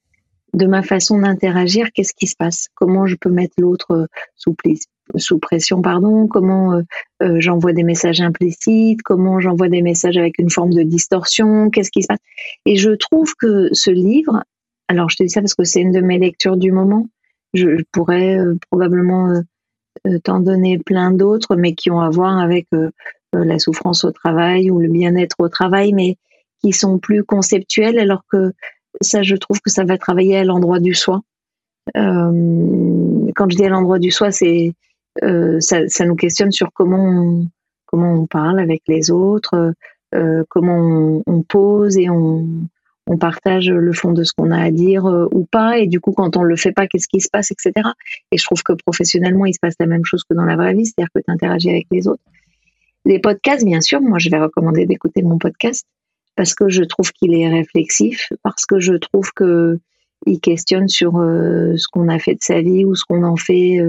de ma façon d'interagir, qu'est-ce qui se passe? Comment je peux mettre l'autre sous, sous pression, pardon? Comment euh, j'envoie des messages implicites? Comment j'envoie des messages avec une forme de distorsion? Qu'est-ce qui se passe? Et je trouve que ce livre, alors je te dis ça parce que c'est une de mes lectures du moment, je, pourrais probablement t'en donner plein d'autres, mais qui ont à voir avec euh, la souffrance au travail ou le bien-être au travail, mais qui sont plus conceptuels, alors que ça, je trouve que ça va travailler à l'endroit du soi. Euh, quand je dis à l'endroit du soi, c'est euh, ça, ça, nous questionne sur comment on, comment on parle avec les autres, euh, comment on, on, pose et on, on, partage le fond de ce qu'on a à dire euh, ou pas. Et du coup, quand on le fait pas, qu'est-ce qui se passe, etc. Et je trouve que professionnellement, il se passe la même chose que dans la vraie vie, c'est-à-dire que tu interagis avec les autres. Les podcasts, bien sûr, moi je vais recommander d'écouter mon podcast parce que je trouve qu'il est réflexif, parce que je trouve que il questionne sur ce qu'on a fait de sa vie ou ce qu'on en fait.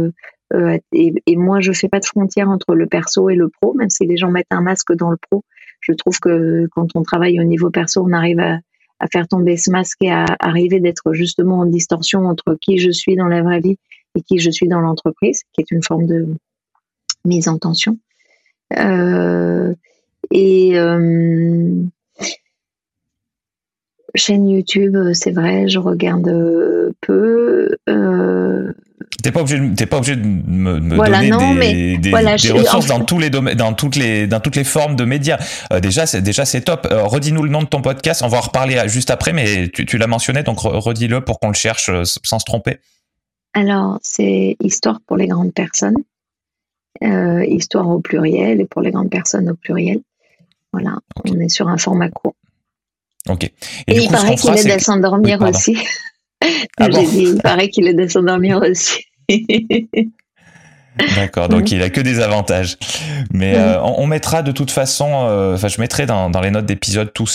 Et, et, moi, je fais pas de frontière entre le perso et le pro, même si les gens mettent un masque dans le pro. Je trouve que quand on travaille au niveau perso, on arrive à faire tomber ce masque et à arriver d'être justement en distorsion entre qui je suis dans la vraie vie et qui je suis dans l'entreprise, qui est une forme de mise en tension. Euh, et euh, chaîne YouTube, c'est vrai, je regarde peu. Euh, T'es pas obligé, de, pas obligé de me, donner des, ressources dans tous les domaines, dans toutes les, dans toutes les formes de médias. Euh, déjà, c'est déjà c'est top. Euh, redis-nous le nom de ton podcast. On va en reparler juste après, mais tu, l'as mentionné, donc redis-le pour qu'on le cherche sans se tromper. Alors, c'est Histoire pour les grandes personnes. Histoire au pluriel et pour les grandes personnes au pluriel. Voilà, on est sur un format court. Ok. Et, il paraît qu'il aide à s'endormir aussi. Ah dit, il paraît qu'il aide à s'endormir aussi. D'accord, donc il a que des avantages. Mais euh, on, mettra de toute façon, euh, enfin je mettrai dans, les notes d'épisode tout,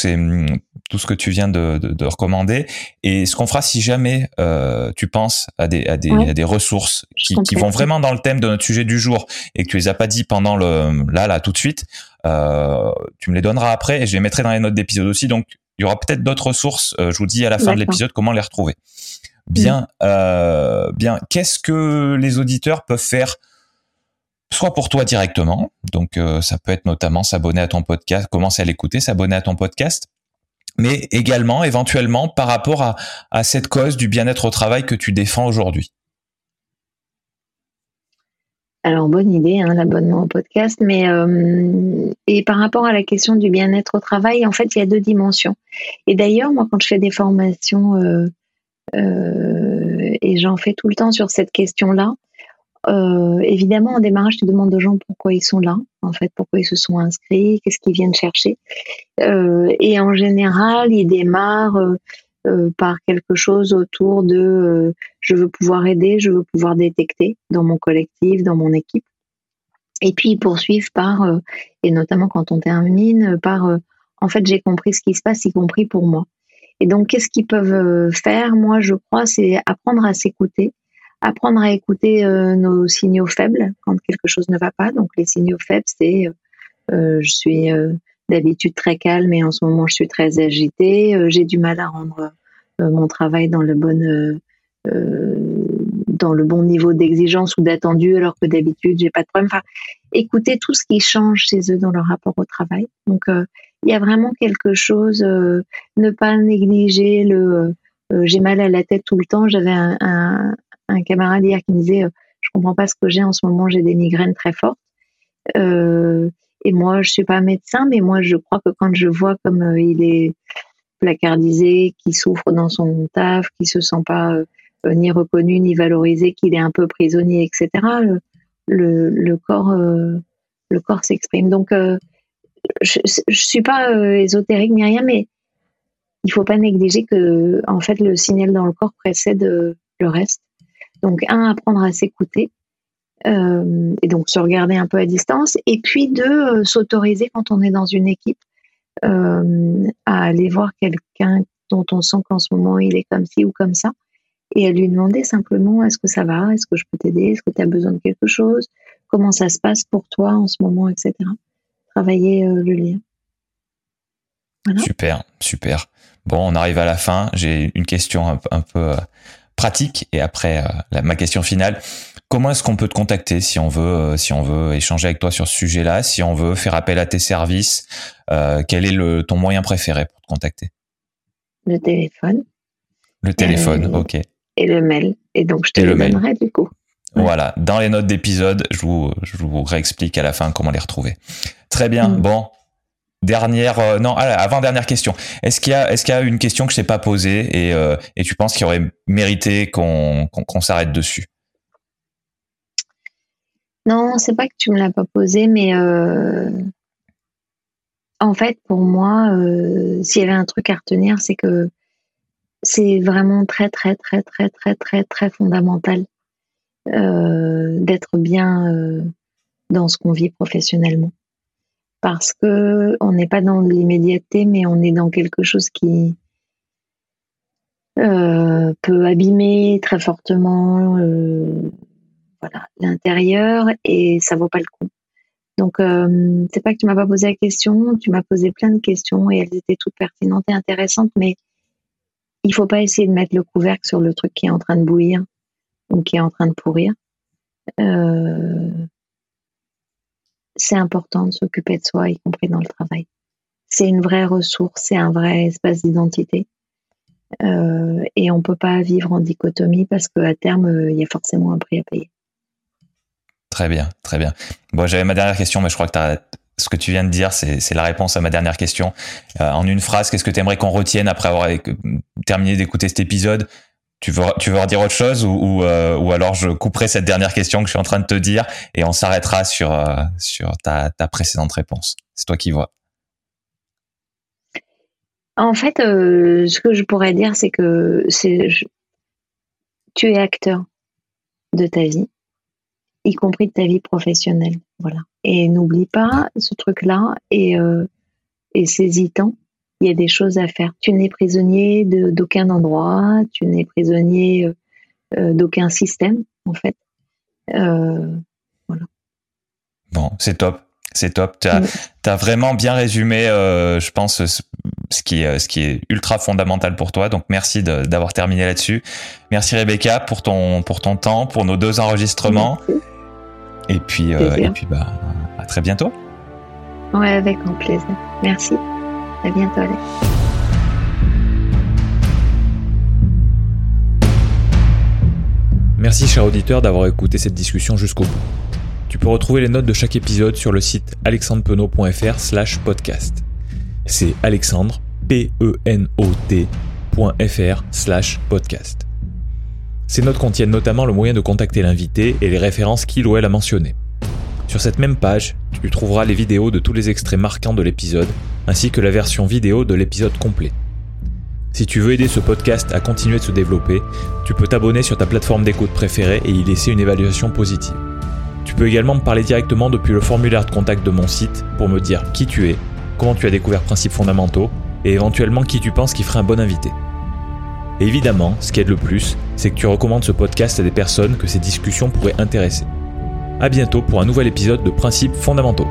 tout ce que tu viens de, recommander. Et ce qu'on fera si jamais euh, tu penses à des, à des, ressources qui, vont vraiment dans le thème de notre sujet du jour et que tu les as pas dit pendant le là là tout de suite, tu me les donneras après et je les mettrai dans les notes d'épisode aussi. Donc il y aura peut-être d'autres ressources. je vous dis à la fin de l'épisode comment les retrouver. Bien, euh, bien. Qu'est-ce que les auditeurs peuvent faire soit pour toi directement, donc euh, ça peut être notamment s'abonner à ton podcast, commencer à l'écouter, s'abonner à ton podcast, mais également éventuellement par rapport à, cette cause du bien-être au travail que tu défends aujourd'hui. Alors bonne idée, hein, l'abonnement au podcast, mais euh, et par rapport à la question du bien-être au travail, en fait, il y a deux dimensions. Et d'ailleurs, moi, quand je fais des formations et j'en fais tout le temps sur cette question-là. Euh, évidemment, en démarrage, tu demandes aux gens pourquoi ils sont là, en fait, pourquoi ils se sont inscrits, qu'est-ce qu'ils viennent chercher. Euh, et en général, ils démarrent euh, par quelque chose autour de euh, je veux pouvoir aider, je veux pouvoir détecter dans mon collectif, dans mon équipe. Et puis ils poursuivent par, euh, et notamment quand on termine, par en fait j'ai compris ce qui se passe, y compris pour moi. Et donc, qu'est-ce qu'ils peuvent euh, faire? Moi, je crois, c'est apprendre à s'écouter, apprendre à écouter euh, nos signaux faibles quand quelque chose ne va pas. Donc, les signaux faibles, c'est euh, je suis d'habitude très calme et en ce moment, je suis très agitée. j'ai du mal à rendre mon travail dans le bon dans le bon niveau d'exigence ou d'attendu, alors que d'habitude, j'ai pas de problème. Enfin, écouter tout ce qui change chez eux dans leur rapport au travail. Donc, il y a vraiment quelque chose, euh, ne pas négliger le euh, j'ai mal à la tête tout le temps. J'avais un, un, camarade hier qui me disait euh, je comprends pas ce que j'ai en ce moment, j'ai des migraines très fortes. et moi, je suis pas médecin, mais moi, je crois que quand je vois comme il est placardisé, qui souffre dans son taf, qui se sent pas ni reconnu ni valorisé, qu'il est un peu prisonnier, etc. Le, le, corps, le corps s'exprime. Donc je, je suis pas euh, ésotérique ni rien, mais il faut pas négliger que en fait le signal dans le corps précède euh, le reste. Donc un, apprendre à s'écouter euh, et donc se regarder un peu à distance, et puis deux, s'autoriser quand on est dans une équipe à aller voir quelqu'un dont on sent qu'en ce moment il est comme ci ou comme ça, et à lui demander simplement est-ce que ça va, est-ce que je peux t'aider, est-ce que tu as besoin de quelque chose, comment ça se passe pour toi en ce moment, etc travailler euh, le lien. Super, super. Bon, on arrive à la fin. J'ai une question un, peu euh, pratique et après euh, ma question finale. Comment est-ce qu'on peut te contacter si on veut, si on veut échanger avec toi sur ce sujet-là, si on veut faire appel à tes services Quel est le, ton moyen préféré pour te contacter? Le téléphone. Le téléphone, ok. Et le mail. Et donc je te le, donnerai du coup. Voilà, dans les notes d'épisode, je vous, je vous réexplique à la fin comment les retrouver. Très bien. Mm. Bon, dernière, euh, non, avant dernière question. Est-ce qu'il y a, est-ce qu'il y a une question que je t'ai pas posée et, euh, et tu penses qu'il aurait mérité qu'on, qu'on, s'arrête dessus? Non, c'est pas que tu me l'as pas posée, mais euh, en fait, pour moi, s'il y avait un truc à retenir, c'est que c'est vraiment très, très, très, très, très, très, très fondamental d'être bien euh, dans ce qu'on vit professionnellement. Parce que on n'est pas dans l'immédiateté, mais on est dans quelque chose qui peut abîmer très fortement voilà l'intérieur et ça vaut pas le coup. Donc c'est pas que tu m'as pas posé la question, tu m'as posé plein de questions et elles étaient toutes pertinentes et intéressantes, mais il faut pas essayer de mettre le couvercle sur le truc qui est en train de bouillir ou qui est en train de pourrir. Euh, c'est important de s'occuper de soi, y compris dans le travail. C'est une vraie ressource, c'est un vrai espace d'identité. Euh, et on peut pas vivre en dichotomie parce qu'à terme, euh, il y a forcément un prix à payer. Très bien, très bien. Bon, j'avais ma dernière question, mais je crois que ce que tu viens de dire, c'est la réponse à ma dernière question. en une phrase, qu'est-ce que tu aimerais qu'on retienne après avoir terminé d'écouter cet épisode? Tu veux, tu veux redire autre chose ou, euh, ou, alors je couperai cette dernière question que je suis en train de te dire et on s'arrêtera sur, euh, sur ta, ta, précédente réponse. C'est toi qui vois. En fait, euh, ce que je pourrais dire, c'est que c'est, tu es acteur de ta vie, y compris de ta vie professionnelle. Voilà. Et n'oublie pas ce truc-là et, et saisis-t'en il y a des choses à faire. Tu n'es prisonnier d'aucun endroit, tu n'es prisonnier euh, euh, d'aucun système, en fait. Euh, voilà. Bon, c'est top. C'est top. Tu as, as, vraiment bien résumé, je pense, ce qui, est, ce qui est ultra fondamental pour toi. Donc, merci d'avoir terminé là-dessus. Merci Rebecca pour ton, pour ton temps, pour nos deux enregistrements. Et puis, et puis bah, à très bientôt. Ouais, avec grand plaisir. Merci. À bientôt. Merci, cher auditeur, d'avoir écouté cette discussion jusqu'au bout. Tu peux retrouver les notes de chaque épisode sur le site alexandrepenot.fr slash podcast. C'est alexandre, P-E-N-O-T.fr slash podcast. Ces notes contiennent notamment le moyen de contacter l'invité et les références qu'il ou elle a mentionnées. Sur cette même page, tu trouveras les vidéos de tous les extraits marquants de l'épisode, ainsi que la version vidéo de l'épisode complet. Si tu veux aider ce podcast à continuer de se développer, tu peux t'abonner sur ta plateforme d'écoute préférée et y laisser une évaluation positive. Tu peux également me parler directement depuis le formulaire de contact de mon site pour me dire qui tu es, comment tu as découvert Principes fondamentaux et éventuellement qui tu penses qui ferait un bon invité. Évidemment, ce qui aide le plus, c'est que tu recommandes ce podcast à des personnes que ces discussions pourraient intéresser. A bientôt pour un nouvel épisode de Principes fondamentaux.